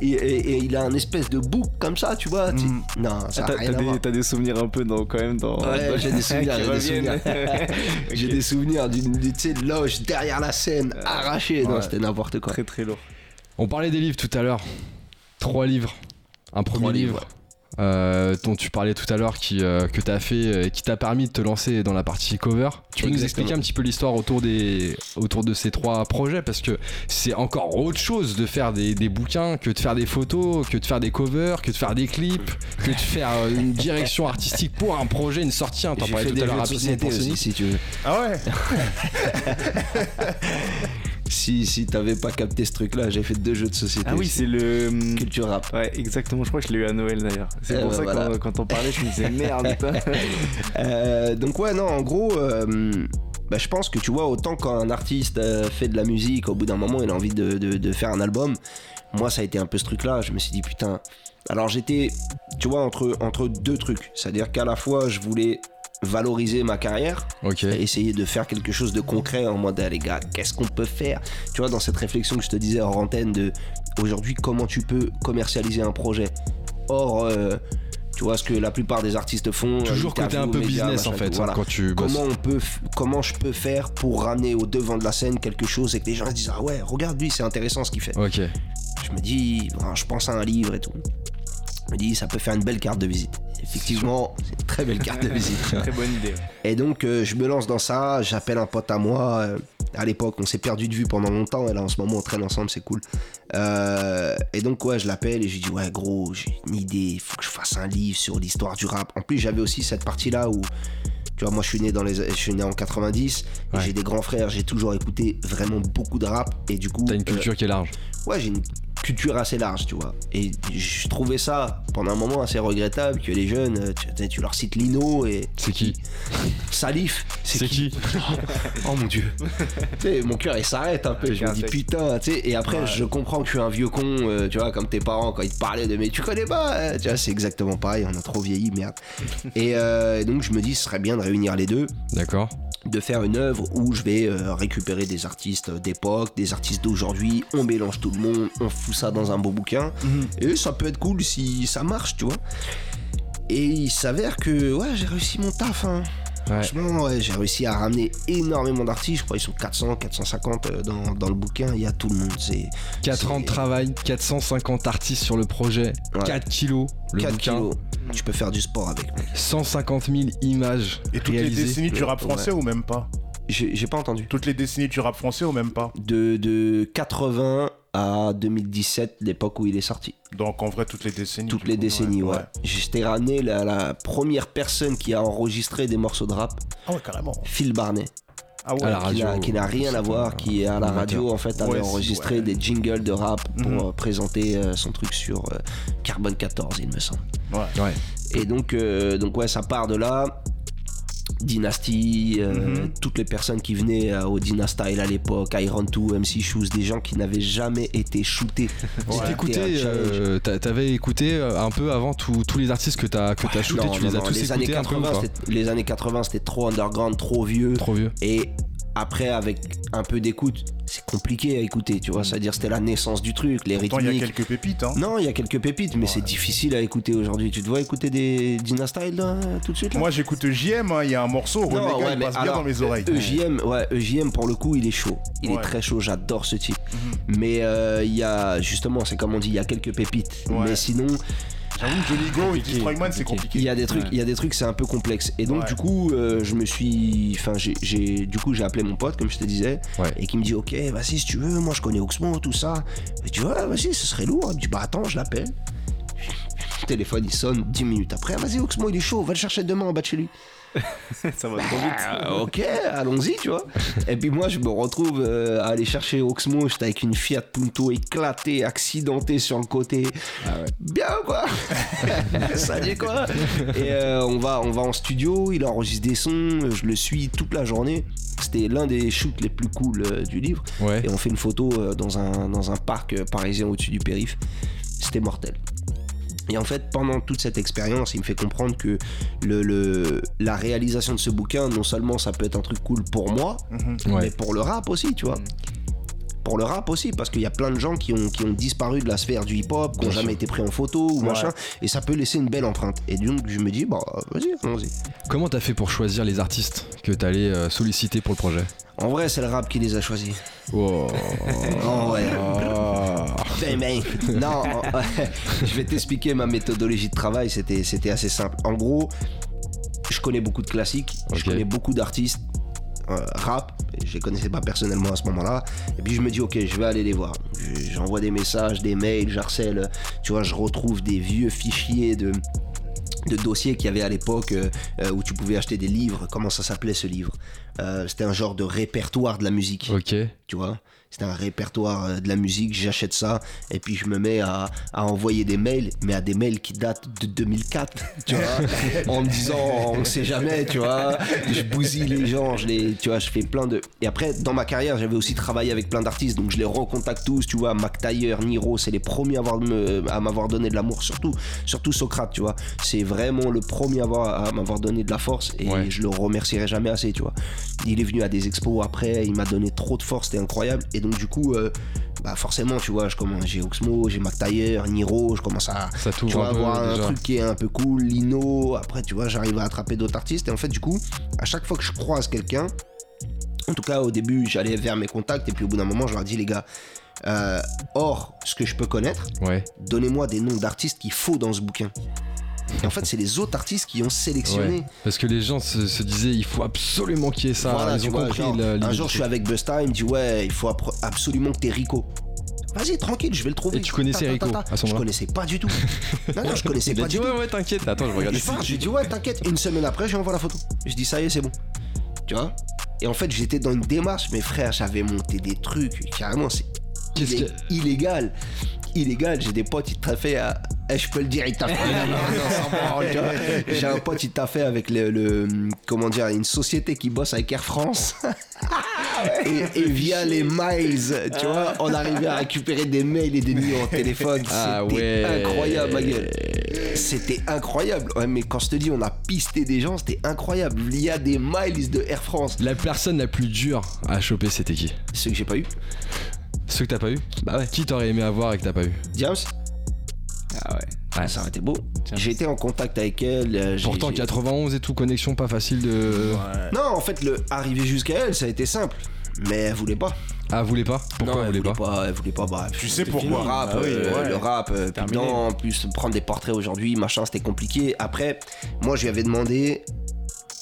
Et, il a un espèce de bouc comme ça, tu vois. tu- Mm. Non, ça a T'as rien t'as à voir. des, t'as des souvenirs un peu dans, quand même dans. Ouais, dans- j'ai des souvenirs, j'ai des scène. J'ai des souvenirs d'une d'une, tu sais, loge derrière la scène, arrachée. Non, c'était n'importe quoi. Très très lourd. On parlait des livres tout à l'heure. Trois livres. Un premier Trois livre. Euh, dont tu parlais tout à l'heure qui, euh, que tu as fait euh, qui t'a permis de te lancer dans la partie cover. Tu peux nous expliquer un petit peu l'histoire autour, des, autour de ces trois projets? Parce que c'est encore autre chose de faire des, des bouquins que de faire des photos, que de faire des covers, que de faire des clips, que de faire euh, une direction artistique pour un projet, une sortie. hein. T'en J'ai parlais tout des à l'heure aussi, si tu veux. Ah ouais Si, si t'avais pas capté ce truc-là, j'ai fait deux jeux de société. Ah oui, c'est le. hum, Culture rap. Ouais, exactement. Je crois que je l'ai eu à Noël d'ailleurs. C'est Eh pour ben ça que voilà. quand, on parlait, je me disais merde. Euh, donc ouais, non, en gros, euh, bah, je pense que tu vois, autant quand un artiste euh, fait de la musique, au bout d'un moment, il a envie de, de- de faire un album. Moi, ça a été un peu ce truc-là. Je me suis dit, putain. Alors j'étais, tu vois, entre, entre deux trucs. C'est-à-dire qu'à la fois, je voulais valoriser ma carrière, Ok. et essayer de faire quelque chose de concret en mode, ah, les gars, qu'est-ce qu'on peut faire? Tu vois, dans cette réflexion que je te disais hors antenne de, aujourd'hui, comment tu peux commercialiser un projet? Or, euh, tu vois, ce que la plupart des artistes font. Toujours euh, côté un peu médias, business en fait tout, voilà. quand tu. Comment on peut, comment je peux faire pour ramener au devant de la scène quelque chose et que les gens se disent ah ouais regarde lui c'est intéressant ce qu'il fait. Ok. Je me dis je pense à un livre et tout. Je me dis ça peut faire une belle carte de visite. Effectivement c'est une très belle carte de visite. Très bonne idée. ouais. Et donc, euh, je me lance dans ça. J'appelle un pote à moi. euh, à l'époque, on s'est perdu de vue pendant longtemps. Et là, en ce moment, on traîne ensemble, c'est cool. Euh, et donc, ouais, je l'appelle et je lui dis, ouais, gros, j'ai une idée. Il faut que je fasse un livre sur l'histoire du rap. En plus, j'avais aussi cette partie-là où. Tu vois, moi, je suis né, dans les, je suis né en 90. et Ouais. J'ai des grands frères. J'ai toujours écouté vraiment beaucoup de rap. Et du coup. T'as une euh, culture qui est large. Ouais, j'ai une culture assez large, tu vois. Et je trouvais ça, pendant un moment, assez regrettable que les jeunes, euh, tu, tu tu leur cites Lino et C'est qui Salif. C'est qui Oh mon dieu. tu sais, mon cœur il s'arrête un peu. Je me dis putain, tu sais. Et après, je comprends que je suis un vieux con, euh, tu vois, comme tes parents quand ils te parlaient de mais tu connais pas. euh, Tu vois, c'est exactement pareil. On a trop vieilli, merde. et, euh, et donc, je me dis, ce serait bien de réunir les deux, D'accord. De faire une œuvre où je vais euh, récupérer des artistes d'époque, des artistes d'aujourd'hui. On mélange tout le monde, on fout ça dans un beau bouquin. Et ça peut être cool si ça marche, tu vois. Et il s'avère que, ouais, j'ai réussi mon taf, hein. Franchement, ouais, j'ai réussi à ramener énormément d'artistes. Je crois qu'ils sont 400, 450 euh, dans, dans le bouquin. Il y a tout le monde. C'est 4 ans de travail, 450 artistes sur le projet, Ouais. 4 kilos le 4 bouquin, kilos. Tu peux faire du sport avec. 150 000 images Et toutes les décennies du rap français ou même pas? J'ai j'ai pas entendu. Toutes les décennies du rap français ou même pas? De, de 80 à 2017, l'époque où il est sorti. Donc en vrai, toutes les décennies. Toutes les coup, décennies, ouais. J'étais ramené la, la première personne qui a enregistré des morceaux de rap, Ah ouais, carrément. Phil Barnet. Ah ouais. À la qui n'a- radio. qui n'a rien à voir, qui est à la radio en fait avait Ouais, enregistré ouais. des jingles de rap pour Mhm. euh, présenter euh, son truc sur euh, Carbone 14 il me semble. Ouais. Ouais. Et donc, euh, donc ouais, ça part de là. Dynasty, euh, Mhm. toutes les personnes qui venaient euh, au Dynastyle à l'époque, Iron 2, MC Shoes, des gens qui n'avaient jamais été shootés. Euh, t'a- t'avais écouté un peu avant tous les artistes que t'as que t'as shooté, Non, tu non, les as non, tous les années écoutés un peu ou 80, pas? c'était- les années 80, c'était trop underground, trop vieux. Trop vieux. Et après, avec un peu d'écoute, c'est compliqué à écouter, tu vois. C'est-à-dire, c'était la naissance du truc, les Pourtant, il y a rythmiques. quelques pépites, hein. Non, il y a quelques pépites, mais c'est difficile à écouter aujourd'hui. Tu te vois écouter des Dynastyle là, tout de suite là? Moi, j'écoute JM, hein, il y a un morceau, Non, Renégat, ouais, il passe bien dans mes oreilles. EJM, ouais, EJM pour le coup, il est chaud. Il est très chaud, j'adore ce type. Mhm. Mais euh, il y a, justement, c'est comme on dit, il y a quelques pépites. Mais sinon, J'avoue, Johnny Go et Destroyman, c'est compliqué. il y a des trucs, il y a des trucs, c'est un peu complexe. Et donc, Ouais. du coup, euh, je me suis, enfin, j'ai, du coup, j'ai appelé mon pote, comme je te disais, Ouais. et qui me dit, ok, vas-y, si tu veux, moi, je connais Oxmo, tout ça. Et tu vois, vas-y, ce serait lourd. Il me dit, bah attends, je l'appelle. Le téléphone, il sonne 10 minutes après. Vas-y, Oxmo, il est chaud, va le chercher demain en bas de chez lui. Ça va trop vite. Ah, ok, allons-y, tu vois. Et puis moi, je me retrouve euh, à aller chercher Oxmo. J'étais avec une Fiat Punto éclatée, accidentée sur le côté. Bien quoi Salut quoi Et euh, on, va, on va en studio, il enregistre des sons, je le suis toute la journée. C'était l'un des shoots les plus cool euh, du livre. Ouais. Et on fait une photo dans, un, dans un parc parisien au-dessus du périph. C'était mortel. Et en fait, pendant toute cette expérience, il me fait comprendre que le, le- la réalisation de ce bouquin, non seulement ça peut être un truc cool pour moi, Mhm. Ouais. mais pour le rap aussi, tu vois. pour le rap aussi, parce qu'il y a plein de gens qui ont, qui ont disparu de la sphère du hip-hop, qui n'ont jamais été pris en photo ou Ouais. machin, et ça peut laisser une belle empreinte. Et donc je me dis, bah vas-y, allons-y. Comment t'as fait pour choisir les artistes que t'allais euh, solliciter pour le projet? En vrai, c'est le rap qui les a choisis. Oh. En vrai. Ah. Bang, bang. Non, je vais t'expliquer ma méthodologie de travail, c'était c'était assez simple. En gros, je connais beaucoup de classiques, je connais beaucoup d'artistes. euh, rap, je les connaissais pas personnellement à ce moment-là. Et puis je me dis, ok, je vais aller les voir. Je- J'envoie des messages, des mails, j'harcèle. Tu vois, je retrouve des vieux fichiers de, de dossiers qu'il y avait à l'époque euh, euh, où tu pouvais acheter des livres. Comment ça s'appelait ce livre? Euh, C'était un genre de répertoire de la musique Ok. tu vois? C'était un répertoire euh, de la musique, j'achète ça et puis je me mets à, à envoyer des mails, mais à des mails qui datent de 2004, tu vois, en me disant on sait jamais, tu vois. Je bousille les gens, je les, tu vois, je fais plein de. Et après, dans ma carrière, j'avais aussi travaillé avec plein d'artistes, donc je les recontacte tous, tu vois. Mac Taylor, Niro, c'est les premiers à avoir me- à m'avoir donné de l'amour, surtout, surtout Socrate, tu vois. C'est vraiment le premier à, avoir- à m'avoir donné de la force et Ouais. je le remercierai jamais assez, tu vois. Il est venu à des expos après, il m'a donné trop de force, c'était incroyable. Et donc du coup, euh, bah forcément, tu vois, je commence, j'ai Oxmo, j'ai Mac Taylor, Niro, je commence à, Ça tu vois, un peu avoir un déjà. truc qui est un peu cool, Lino. Après, tu vois, j'arrive à attraper d'autres artistes. Et en fait, du coup, à chaque fois que je croise quelqu'un, en tout cas, au début, j'allais vers mes contacts. Et puis au bout d'un moment, je leur dis, les gars, euh, hors ce que je peux connaître, Ouais. donnez-moi des noms d'artistes qu'il faut dans ce bouquin. Et en fait, c'est les autres artistes qui ont sélectionné. Ouais. Parce que les gens se, se disaient il faut absolument qu'il y ait ça. Voilà, Ils ont vois, compris genre, la- un jour, je suis avec Busta, il me dit Ouais, il faut absolument que t'es Rico. Vas-y, tranquille, je vais le trouver. Et tu connaissais Rico à ce Je connaissais pas du tout. Non, non, je connaissais Il a pas dit du tout. ouais ouais t'inquiète. Attends je regarde. J'ai dit ouais t'inquiète, une semaine après je lui envoie la photo. Je dis ça y est c'est bon. Tu vois? Et en fait j'étais dans une démarche, mes frères, j'avais monté des trucs, carrément c'est illégal. Illégal, j'ai des potes, ils t'a fait à... Je peux le dire, il t'a fait. Non, non, sans branle, tu vois. J'ai un pote, il t'a fait avec le, le- Comment dire Une société qui bosse avec Air France. et, et via les miles, tu vois, on arrivait à récupérer des mails et des numéros de téléphone. Ah ouais. incroyable, ma gueule. C'était incroyable. Ouais, mais quand je te dis, on a pisté des gens, c'était incroyable. Il y a des miles de Air France. La personne la plus dure à choper c'était qui? Ceux que j'ai pas eu. Ceux que t'as pas eu Bah ouais. Qui t'aurais aimé avoir et que t'as pas eu James, Ah ouais. Ouais. ça aurait été beau. J'ai été en contact avec elle. euh, j'ai- Pourtant j'ai- 91 et tout connexion pas facile de. Non, en fait, le arriver jusqu'à elle, ça a été simple. Mais elle voulait pas. Ah voulez pas Pourquoi non, elle voulait pas, Elle voulait pas. Bah, Tu sais pourquoi. Le rap, Ah oui, euh, ouais. le rap, euh, puis Terminé. non, en plus prendre des portraits aujourd'hui, machin, c'était compliqué. Après, moi, je lui avais demandé.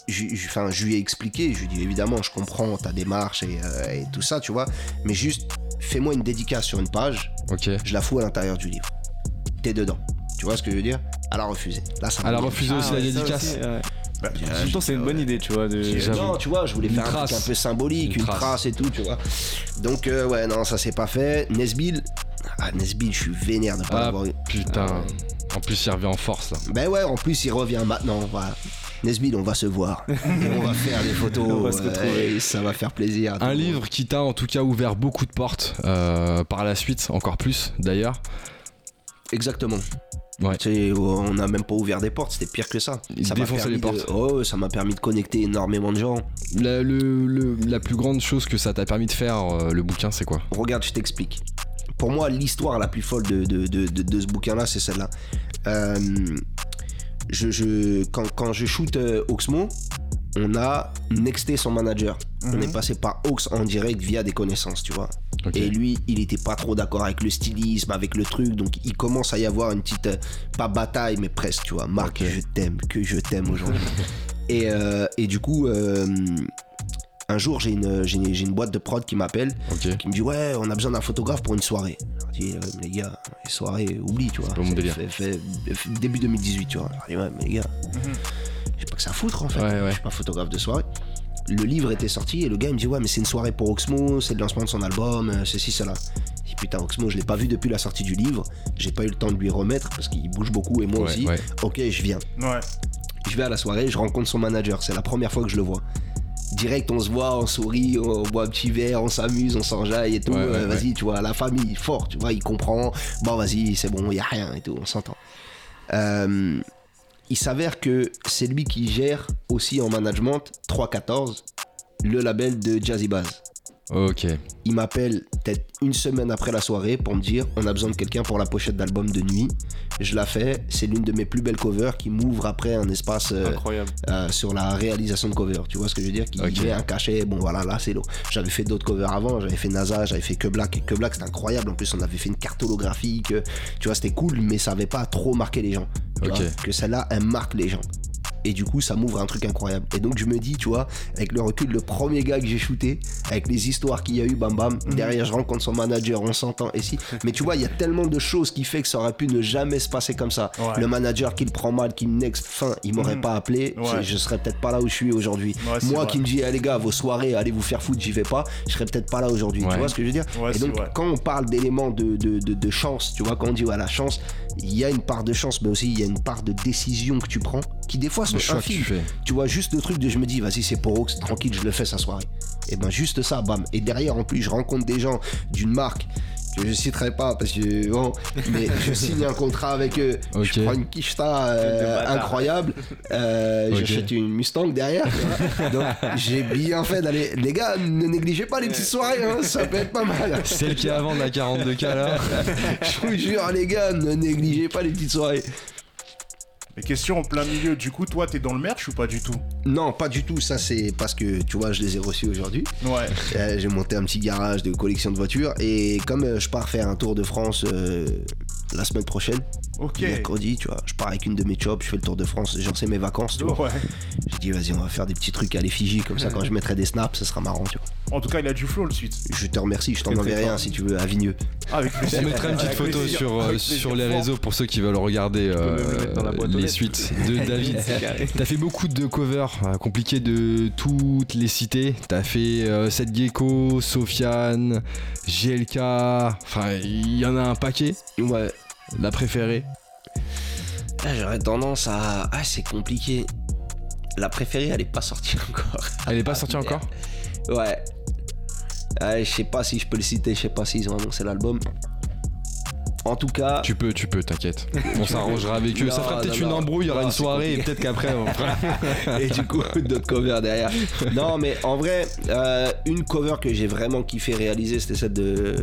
je- je- Enfin, je lui ai expliqué. Je lui ai dit évidemment, je comprends ta démarche et, euh, et tout ça, tu vois. Mais juste, fais-moi une dédicace sur une page. Ok. Je la fous à l'intérieur du livre. T'es dedans. Tu vois ce que je veux dire? Elle a refusé. Là, ça m'a Elle a mis- refusé aussi Ah la ouais, dédicace. aussi, ouais. Bah, En même temps, c'est une bonne idée, tu vois. De... Non, tu vois, je voulais Une faire un truc un peu symbolique, Une une, trace. trace. et tout, tu vois. Donc, euh, ouais, non, ça s'est pas fait. Nesbill, ah, Nesbill, je suis vénère de pas Ah l'avoir eu. putain. En plus il revient en force là. Ben ouais, en plus, il revient maintenant, voilà. Nesbill, on va se voir. et on va faire des photos. On va se retrouver. et ça va faire plaisir. Un monde. livre qui t'a en tout cas ouvert beaucoup de portes euh, par la suite, encore plus d'ailleurs. Exactement. Ouais. Sais, on n'a même pas ouvert des portes, c'était pire que ça. Il ça les permis de- portes. Oh, ça m'a permis de connecter énormément de gens. La, le- le- la plus grande chose que ça t'a permis de faire, euh, le bouquin, c'est quoi? Regarde, je t'explique. Pour moi, l'histoire la plus folle de, de, de- de- de ce bouquin-là, c'est celle-là. Euh, je, je- quand, quand je shoot euh, Oxmo, on a nexté son manager. On est passé par Ox en direct via des connaissances, tu vois. Et lui, il était pas trop d'accord avec le stylisme, avec le truc, donc il commence à y avoir une petite, euh, pas bataille, mais presque, tu vois. Marc, je t'aime, que je t'aime aujourd'hui. et, euh, et du coup, euh, un jour, j'ai une, j'ai une, j'ai une boîte de prod qui m'appelle qui me dit ouais on a besoin d'un photographe pour une soirée. Je dis euh, les gars, les soirées, oublie tu vois. C'est- délire. fait- fait- fait début 2018 tu vois. Je dis ouais mais les gars, j'ai pas que ça à foutre en fait. Ouais, ouais. Je suis pas photographe de soirée. Le livre était sorti et le gars il me dit ouais mais c'est une soirée pour Oxmo, c'est le lancement de son album, euh, ceci, cela. Je dis putain Oxmo je l'ai pas vu depuis la sortie du livre, j'ai pas eu le temps de lui remettre parce qu'il bouge beaucoup et moi Ouais, aussi. ouais. Ok je viens. Ouais. Je vais à la soirée, je rencontre son manager. C'est la première fois que je le vois. Direct, on se voit, on sourit, on boit un petit verre, on s'amuse, on s'enjaille et tout. Ouais, ouais, Euh, vas-y, tu vois, la famille, fort, tu vois, il comprend. Bon, vas-y, c'est bon, il y a rien et tout, on s'entend. Euh, il s'avère que c'est lui qui gère aussi en management 314, le label de Jazzy Bass. Ok. Il m'appelle peut-être une semaine après la soirée pour me dire on a besoin de quelqu'un pour la pochette d'album de nuit. Je la fais. C'est l'une de mes plus belles covers qui m'ouvre après un espace euh, Incroyable. euh, sur la réalisation de cover. Tu vois ce que je veux dire? Qui Ok. met un cachet. Bon voilà, là c'est l'eau. J'avais fait d'autres covers avant. J'avais fait NASA, j'avais fait Que Black. Et Que Black c'était incroyable. En plus on avait fait une carte holographique. Tu vois c'était cool, mais ça avait pas trop marqué les gens. Tu vois, que celle-là elle marque les gens. Et du coup, ça m'ouvre un truc incroyable. Et donc, je me dis, tu vois, avec le recul, le premier gars que j'ai shooté, avec les histoires qu'il y a eu, bam bam, derrière, je rencontre son manager, on s'entend, et si. Mais tu vois, il y a tellement de choses qui fait que ça aurait pu ne jamais se passer comme ça. Ouais. Le manager qui le prend mal, qui me next, fin, il m'aurait Mhm. pas appelé, Ouais. je, je serais peut-être pas là où je suis aujourd'hui. Ouais, Moi vrai. qui me dis, eh, les gars, vos soirées, allez vous faire foutre, j'y vais pas, je serais peut-être pas là aujourd'hui. Tu vois ce que je veux dire? Et donc, quand on parle d'éléments de, de, de, de chance, tu vois, quand on dit, ouais, la chance, il y a une part de chance, mais aussi il y a une part de décision que tu prends, qui des fois sont tu infimes. fais. Tu vois, juste le truc de je me dis, vas-y, c'est pour Ox, tranquille, je le fais sa soirée. Et ben, juste ça, bam. Et derrière, en plus, je rencontre des gens d'une marque que je citerai pas parce que bon, mais je signe un contrat avec eux. Ok. Je prends une quicheta euh, incroyable. Euh. J'achète une Mustang derrière. Donc, j'ai bien fait d'aller. Les gars, ne négligez pas les petites soirées, hein, ça peut être pas mal. Celle qui est avant de la 42K là. Je vous jure, les gars, ne négligez pas les petites soirées. Mais question en plein milieu, du coup, toi, t'es dans le merch ou pas du tout? Non, pas du tout. Ça, c'est parce que tu vois, je les ai reçus aujourd'hui. Ouais. Euh, j'ai monté un petit garage de collection de voitures et comme euh, je pars faire un tour de France euh, la semaine prochaine, Ok. mercredi, tu vois, je pars avec une de mes chops, je fais le tour de France, genre c'est mes vacances, tu vois. Ouais. J'ai dit vas-y, on va faire des petits trucs à l'effigie comme ça quand je mettrai des snaps, ça sera marrant, tu vois. En tout cas, il a du flow le suite. Je te remercie, je t'en enverrai un si tu veux à Vigneux. Ah, avec plaisir. On mettra une petite photo plaisir. sur, euh, sur les réseaux pour ceux qui veulent regarder euh, le les suites de David. T'as fait beaucoup de covers, euh, compliqué de toutes les citer. T'as fait euh, Seth Gecko, Sofiane, GLK, enfin il y en a un paquet. Ouais, La préférée là j'aurais tendance à. Ah, c'est compliqué. La préférée, elle est pas sortie encore. Elle est pas sortie encore Ouais. Ouais, je sais pas si je peux le citer, je sais pas s'ils ont annoncé l'album. En tout cas, Tu peux, tu peux, t'inquiète. On s'arrangera avec eux. Ça fera peut-être une embrouille, il y aura une soirée et peut-être qu'après on fera. et du coup d'autres covers derrière. Non mais en vrai, euh, une cover que j'ai vraiment kiffé réaliser, c'était celle de...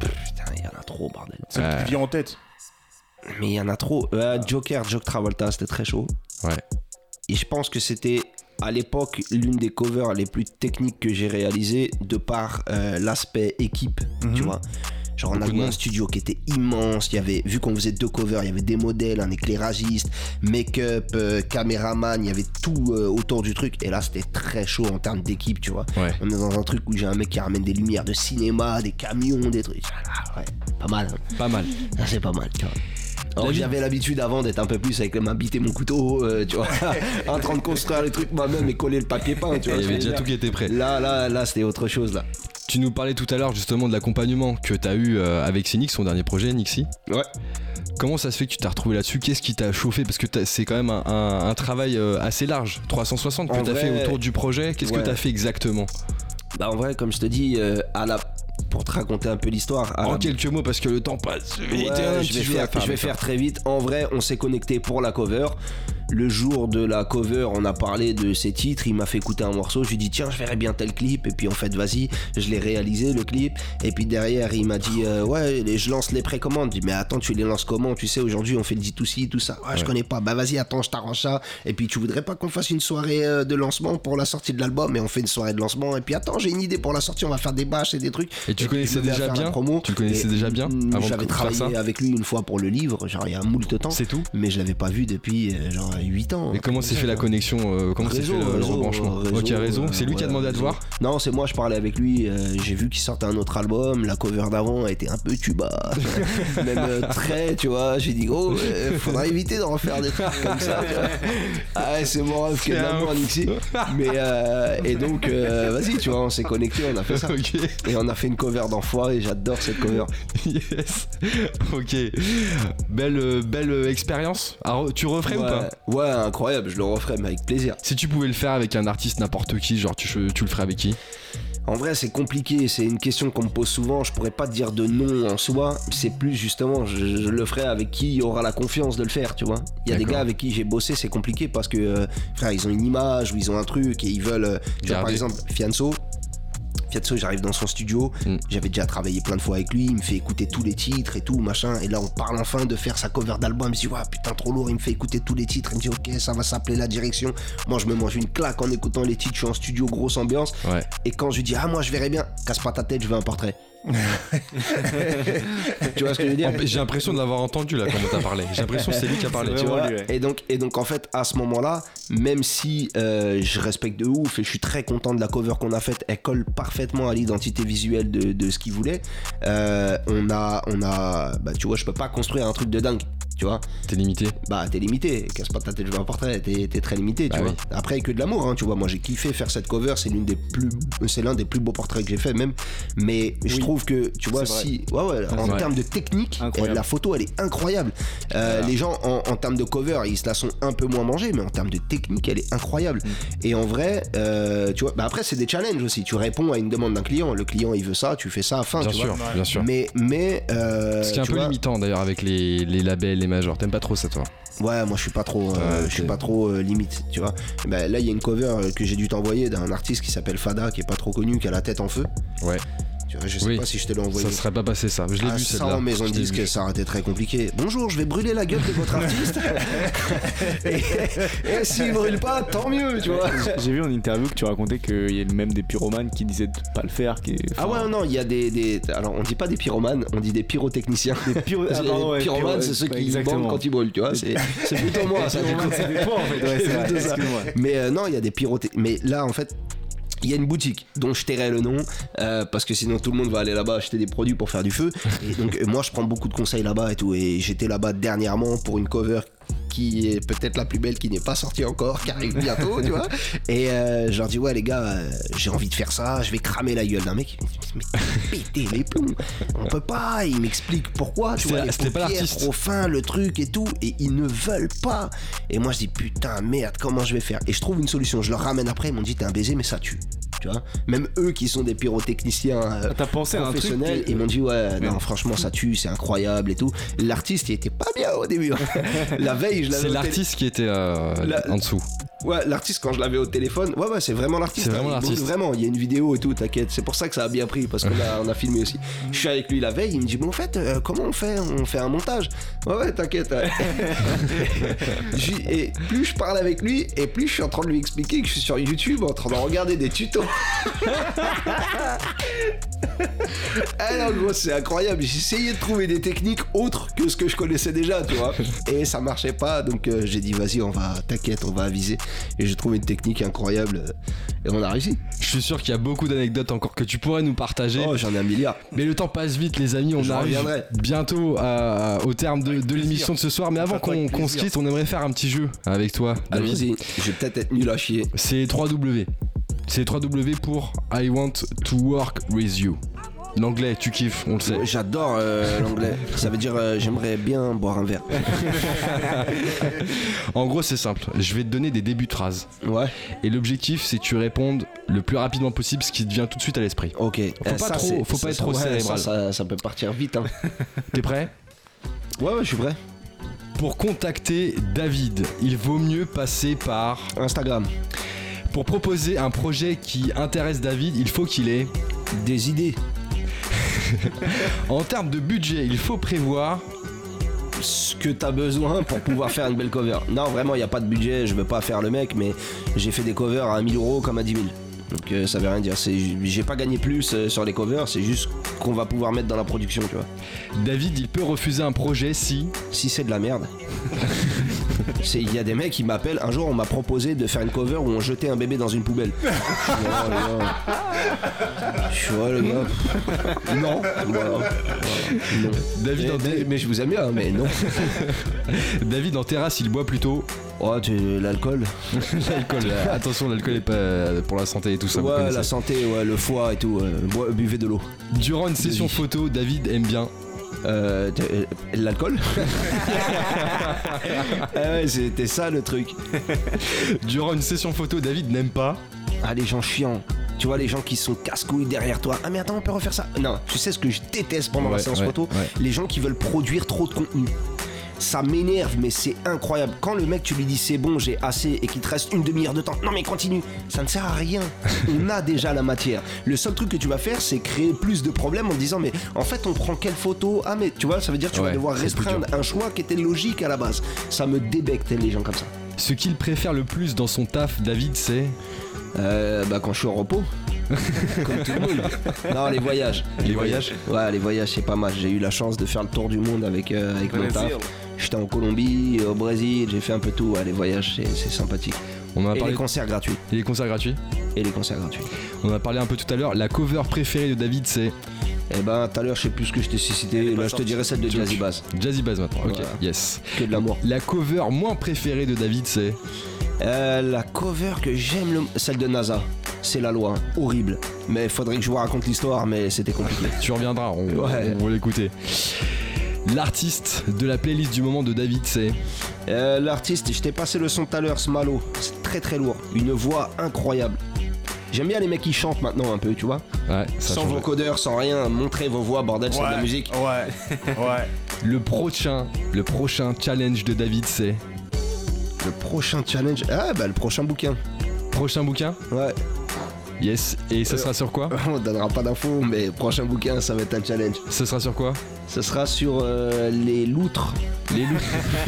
Putain, il y en a trop bordel. Celle qui vient en tête. Mais il y en a trop. Euh, Joker, Joke Travolta, c'était très chaud. Ouais. Et je pense que c'était à l'époque l'une des covers les plus techniques que j'ai réalisées de par euh, l'aspect équipe, tu Mhm. vois. Genre on Beaucoup a de loué un studio qui était immense, il y avait, vu qu'on faisait deux covers, il y avait des modèles, un éclairagiste, make-up, euh, caméraman, il y avait tout euh, autour du truc. Et là c'était très chaud en termes d'équipe, tu vois. Ouais. On est dans un truc où j'ai un mec qui ramène des lumières de cinéma, des camions, des trucs. Ah, ouais, pas mal. hein. Pas mal. C'est pas mal, tu vois. Alors, J'avais l'habitude avant d'être un peu plus avec ma bite et mon couteau, euh, tu vois, en train de construire les trucs moi-même et coller le papier peint, tu vois. Il y avait déjà tout qui était prêt. Là, là, là, c'était autre chose, là. Tu nous parlais tout à l'heure justement de l'accompagnement que t'as eu euh, avec Cynix, son dernier projet, Nixie. Ouais. Comment ça se fait que tu t'es retrouvé là-dessus? Qu'est-ce qui t'a chauffé? Parce que t'as- c'est quand même un, un- un travail euh, assez large, 360 que t'as vrai, fait autour du projet. Qu'est-ce que ouais. t'as fait exactement? Bah, en vrai, comme je te dis, euh, à la... pour te raconter un peu l'histoire, En la- quelques mots, parce que le temps passe. Ouais, je vais, faire, je vais faire très vite. En vrai, on s'est connecté pour la cover. Le jour de la cover, on a parlé de ses titres. Il m'a fait écouter un morceau. Je lui ai dit, tiens, je verrais bien tel clip. Et puis, en fait, vas-y, je l'ai réalisé, le clip. Et puis, derrière, il m'a dit, euh, ouais, je lance les précommandes. Je dis, mais attends, tu les lances comment Tu sais, aujourd'hui, on fait le D2C, tout ça. Ouais, je connais pas. Bah, vas-y, attends, je t'arrange ça. Et puis, tu voudrais pas qu'on fasse une soirée euh, de lancement pour la sortie de l'album Et on fait une soirée de lancement. Et puis, attends, j'ai une idée pour la sortie. On va faire des bâches et des trucs. Et tu connaissais déjà bien promo. Tu connaissais Et, déjà bien J'avais travaillé ça avec lui une fois pour le livre, genre il y a moult temps. C'est tout Mais je l'avais pas vu depuis euh, genre 8 ans. Et comment s'est fait la connexion euh, Comment s'est fait le, le rebranchement réseau, Ok, réseau. C'est lui qui a demandé à te voir Non, c'est moi, je parlais avec lui. euh, J'ai vu qu'il sortait un autre album. La cover d'avant était un peu tuba. Même euh, très, tu vois. J'ai dit, oh, euh, faudra éviter d'en refaire des trucs comme ça. Ah ouais, c'est mon rêve de un l'amour, Nixie. Mais, euh, et donc, euh, vas-y, tu vois, on s'est connectés, on a fait ça. Et on a fait une cover d'enfoiré. J'adore cette cover. yes. Ok. Belle, euh, belle euh, expérience. Tu referais ou pas? Ouais, incroyable. Je le referai, mais avec plaisir. Si tu pouvais le faire avec un artiste n'importe qui, genre tu, tu le ferais avec qui? En vrai, c'est compliqué. C'est une question qu'on me pose souvent. Je pourrais pas te dire de non en soi. C'est plus justement, je, je le ferai avec qui aura la confiance de le faire, tu vois. Il y a des gars avec qui j'ai bossé, c'est compliqué parce que, euh, frère, ils ont une image ou ils ont un truc et ils veulent. euh, tu vois, par exemple, Fianso. Fiatso, j'arrive dans son studio, Mm. j'avais déjà travaillé plein de fois avec lui, il me fait écouter tous les titres et tout, machin. Et là, on parle enfin de faire sa cover d'album. Il me dit, ouais, putain, trop lourd. Il me fait écouter tous les titres. Il me dit, ok, ça va s'appeler La Direction. Moi, je me mange une claque en écoutant les titres. Je suis en studio, grosse ambiance. Ouais. Et quand je lui dis, ah, moi, je verrais bien, casse pas ta tête, je veux un portrait. tu vois ce que je veux dire J'ai l'impression de l'avoir entendu là quand t'as parlé. J'ai l'impression que c'est lui qui a parlé. C'est tu vraiment vois lui, ouais. et donc et donc en fait à ce moment-là même si euh, je respecte de ouf et je suis très content de la cover qu'on a faite elle colle parfaitement à l'identité visuelle de, de ce qu'il voulait euh, on a on a bah tu vois je peux pas construire un truc de dingue tu vois. T'es limité. bah t'es limité. Casse pas ta tête je veux un portrait. T'es t'es très limité tu Bah vois. après que de l'amour hein, tu vois. Moi j'ai kiffé faire cette cover. C'est l'une des plus c'est l'un des plus beaux portraits que j'ai fait même. Mais je trouve que tu vois si ouais ouais en termes de technique la photo elle est incroyable. Euh, les gens en, en termes de cover ils se la sont un peu moins mangés mais en termes de technique elle est incroyable. Mm. et en vrai euh, tu vois bah après c'est des challenges aussi. Tu réponds à une demande d'un client. Le client il veut ça tu fais ça à fin Bien tu sûr, vois bien sûr. mais mais euh, Ce qui est un peu vois, limitant d'ailleurs avec les, les labels, les majors. T'aimes pas trop ça toi Ouais, moi je suis pas trop, euh, je suis pas trop euh, limite, tu vois. Ben, là, il y a une cover euh, que j'ai dû t'envoyer d'un artiste qui s'appelle Fada, qui est pas trop connu, qui a la tête en feu. Ouais. Tu vois, je sais Oui. pas si je te l'ai envoyé. Ça serait pas passé ça. Je l'ai Ah, vu ça celle-là. en maison de disque, ça aurait été très compliqué. Bonjour, je vais brûler la gueule de votre artiste. et et s'il brûle pas, tant mieux, tu vois. J'ai vu en interview que tu racontais qu'il y a même des pyromanes qui disaient de pas le faire. Qui, Ah ouais, non, il y a des, des- Alors, on dit pas des pyromanes, on dit des pyrotechniciens. Des pyro... ah, pardon, ouais, pyromanes, pyro- c'est ceux qui bandent quand ils brûlent, tu vois. C'est plutôt moi, ça. C'est en fait, ouais, c'est vrai. plutôt ça. Excuse-moi. Mais euh, non, il y a des pyroté. Mais là, en fait, il y a une boutique dont je tairai le nom euh, parce que sinon tout le monde va aller là-bas acheter des produits pour faire du feu. Et donc, euh, moi, je prends beaucoup de conseils là-bas et tout. Et j'étais là-bas dernièrement pour une cover qui est peut-être la plus belle qui n'est pas sortie encore, qui arrive bientôt, tu vois. Et euh, je leur dis, ouais, les gars, euh, j'ai envie de faire ça, je vais cramer la gueule d'un mec. Mais pétez les plombs, on peut pas. Il m'explique pourquoi, tu vois, les pas trop fin, le truc et tout, et ils ne veulent pas. Et moi, je dis, putain, merde, comment je vais faire? Et je trouve une solution. Je leur ramène après, ils m'ont dit, t'es un baiser, mais ça tue. Tu vois Même eux qui sont des pyrotechniciens euh, Ah, T'as pensé à un truc professionnels, ils m'ont dit, ouais, non, franchement, ça tue, c'est incroyable et tout. L'artiste, il était pas bien au début. hein. la veille, je l'avais C'est l'artiste qui était euh, La- en dessous. Ouais, l'artiste, quand je l'avais au téléphone, ouais, ouais, c'est vraiment l'artiste. C'est vraiment hein, il l'artiste. Vraiment, il y a une vidéo et tout, t'inquiète. C'est pour ça que ça a bien pris, parce qu'on a, on a filmé aussi. Je suis avec lui la veille, il me dit, bon, en fait, euh, comment on fait? On fait un montage. Ouais, ouais, t'inquiète. ouais. Et plus je parle avec lui, et plus je suis en train de lui expliquer que je suis sur YouTube en train de regarder des tutos. Alors, gros, c'est incroyable. J'ai essayé de trouver des techniques autres que ce que je connaissais déjà, tu vois. Et ça marchait pas, donc euh, j'ai dit, vas-y, on va, t'inquiète, on va aviser. Et j'ai trouvé une technique incroyable, euh, et on a réussi. Je suis sûr qu'il y a beaucoup d'anecdotes encore que tu pourrais nous partager. Oh, j'en ai un milliard. Mais le temps passe vite, les amis. On Je arrive reviendrai. bientôt à- au terme de, de l'émission de ce soir. Mais avant qu'on se quitte, on aimerait faire un petit jeu avec toi. Allons-y. Je vais peut-être être nul à chier. C'est 3W. C'est 3W pour I want to work with you. L'anglais, tu kiffes, on le sait. J'adore euh, l'anglais. Ça veut dire, euh, j'aimerais bien boire un verre. En gros, c'est simple. Je vais te donner des débuts de phrases. Ouais, Et l'objectif, c'est que tu répondes le plus rapidement possible ce qui te vient tout de suite à l'esprit. ok. pas trop- faut pas être trop cérébral. Ça, ça peut partir vite. Hein. T'es prêt? Ouais, ouais, je suis prêt. Pour contacter David, il vaut mieux passer par. Instagram. Pour proposer un projet qui intéresse David, il faut qu'il ait. Des idées. En termes de budget, il faut prévoir. ce que t'as besoin pour pouvoir faire une belle cover. Non, vraiment, il n'y a pas de budget, je veux pas faire le mec, mais j'ai fait des covers à 1000 euros comme à 10 000. Donc euh, ça veut rien dire. C'est, j'ai pas gagné plus euh, sur les covers, c'est juste qu'on va pouvoir mettre dans la production, tu vois. David, il peut refuser un projet si. Si c'est de la merde. C'est- Il y a des mecs qui m'appellent. Un jour, on m'a proposé de faire une cover où on jetait un bébé dans une poubelle. Je gars. Je suis là, les gars. Non. David, Mais, en, mais- mais je vous aime bien, mais non. David en terrasse, il boit plutôt. Oh, tu- l'alcool. L'alcool. Attention, l'alcool est pas pour la santé et tout ça. ouais, la santé, ouais, le foie et tout. euh, buvez de l'eau. Durant une session photo, David aime bien. Euh, euh, L'alcool Ah ouais, c'était ça le truc. Durant une session photo, David n'aime pas. Ah, les gens chiants. Tu vois, les gens qui sont casse-couilles derrière toi. Ah, mais attends, on peut refaire ça. Non, tu sais ce que je déteste pendant la séance ouais, photo? ouais. Les gens qui veulent produire trop de contenu. Ça m'énerve, mais c'est incroyable. Quand le mec, tu lui dis c'est bon, j'ai assez, et qu'il te reste une demi-heure de temps, non mais continue, ça ne sert à rien. On a déjà la matière. Le seul truc que tu vas faire, c'est créer plus de problèmes en te disant, mais en fait, on prend quelle photo? Ah, mais tu vois, ça veut dire que tu Ouais, vas devoir restreindre un choix qui était logique à la base. Ça me débecte, les gens comme ça. Ce qu'il préfère le plus dans son taf, David, c'est? Euh, bah quand je suis au repos. Comme tout le monde. Non, les voyages. Les voyages Ouais, les voyages, c'est pas mal. J'ai eu la chance de faire le tour du monde avec, euh, avec mon taf. J'étais en Colombie, au Brésil, j'ai fait un peu tout. Ouais, les voyages, c'est sympathique. On a Et parlé. les concerts gratuits. Et les concerts gratuits Et les concerts gratuits. On en a parlé un peu tout à l'heure. La cover préférée de David, c'est. Eh ben, tout à l'heure, je sais plus ce que je t'ai cité. Là, je te dirais celle de Jazzy Bass. Jazzy Bass maintenant. Ok, Voilà. yes. Que de l'amour. La cover moins préférée de David, c'est. Euh, la cover que j'aime, le- celle de NASA. C'est la loi. Horrible. Mais faudrait que je vous raconte l'histoire, mais c'était compliqué. Tu reviendras, on, Ouais. on va l'écouter. L'artiste de la playlist du moment de David, c'est. Euh, L'artiste, je t'ai passé le son tout à l'heure, Smalo. C'est très très lourd. Une voix incroyable. J'aime bien les mecs qui chantent maintenant un peu, tu vois. Ouais, ça sans vocodeur, sans rien. Montrez vos voix, bordel, c'est de la musique. Ouais, ouais. Le prochain, le prochain challenge de David, c'est. Le prochain challenge. Ah, bah le prochain bouquin. Prochain bouquin? Ouais. Yes. Et ce sera sur quoi On donnera pas d'infos, mais prochain bouquin, ça va être un challenge. Ce sera sur quoi Ce sera sur euh, les loutres. Les loups.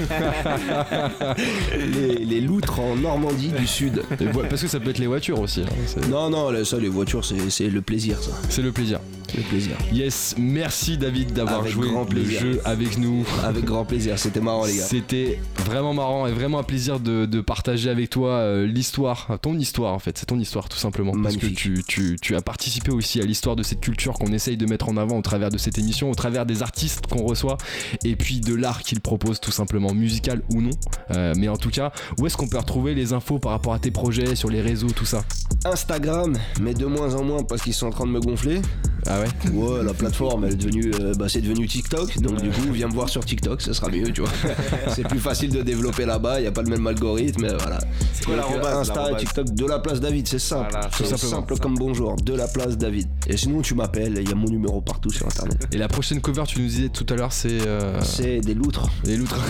les, les loutres en Normandie du Sud. Parce que ça peut être les voitures aussi. hein, Non, non, ça, les voitures, c'est c'est le plaisir, ça. C'est le plaisir. Le plaisir. Yes, merci David d'avoir Avec joué le jeu avec nous. Avec grand plaisir, c'était marrant, les gars. C'était vraiment marrant et vraiment un plaisir de, de partager avec toi euh, l'histoire, ton histoire en fait, c'est ton histoire tout simplement. Parce que Magnifique. tu, tu- tu as participé aussi à l'histoire de cette culture qu'on essaye de mettre en avant au travers de cette émission, au travers des artistes qu'on reçoit et puis de l'art qu'ils proposent tout simplement, musical ou non. Euh, mais en tout cas, où est-ce qu'on peut retrouver les infos par rapport à tes projets, sur les réseaux, tout ça? Instagram, mais de moins en moins parce qu'ils sont en train de me gonfler. Ah ouais Ouais, la plateforme, elle est devenue, euh, bah, c'est devenu TikTok. Donc du coup, viens me voir sur TikTok, ça sera mieux, tu vois. c'est plus facile de développer là-bas. Il y a pas le même algorithme, mais voilà. C'est quoi Donc, euh, Insta et TikTok de la place David, c'est simple. Voilà, c'est simple comme bonjour, de la place David. Et sinon, tu m'appelles. Il y a mon numéro partout sur Internet. Et la prochaine cover, tu nous disais tout à l'heure, c'est euh, C'est des loutres les loutres.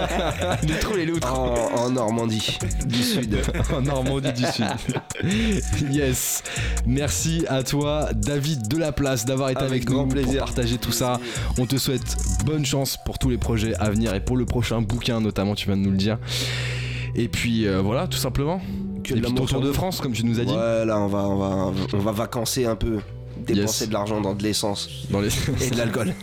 les trous, les loutres. en, en Normandie du Sud. en Normandie du Sud. yes. Merci à toi, David de la place, d'avoir été avec, Avec nous grand pour plaisir. partager tout ça. On te souhaite bonne chance pour tous les projets à venir et pour le prochain bouquin, notamment, tu viens de nous le dire. Et puis euh, voilà, tout simplement. Que et de puis ton tour de. France, comme tu nous as dit. Ouais, là, on va, on va, on va vacancer un peu. Dépenser Yes. de l'argent dans de l'essence Dans les... et de l'alcool.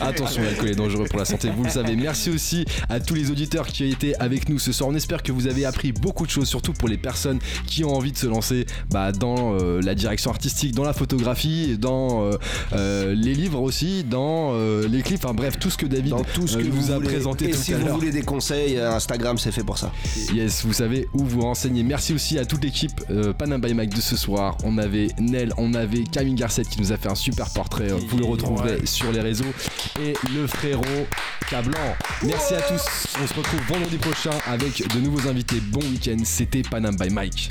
Attention, l'alcool est dangereux pour la santé, vous le savez. Merci aussi à tous les auditeurs qui ont été avec nous ce soir. On espère que vous avez appris beaucoup de choses, surtout pour les personnes qui ont envie de se lancer bah, dans euh, la direction artistique, dans la photographie, dans euh, euh, les livres aussi, dans les clips. Enfin bref, tout ce que David Dans tout ce que vous vous a présenté Et tout si à vous voulez des conseils, Instagram, c'est fait pour ça. Yes, vous savez où vous renseigner. Merci aussi à toute l'équipe Panam by Mike de ce soir. On avait Nel, on avait Camille Garcette qui nous a fait un super portrait. Vous le retrouverez sur les réseaux. Et le frérot Cablan. Merci à tous. On se retrouve vendredi prochain avec de nouveaux invités. Bon week-end. C'était Panam by Mike.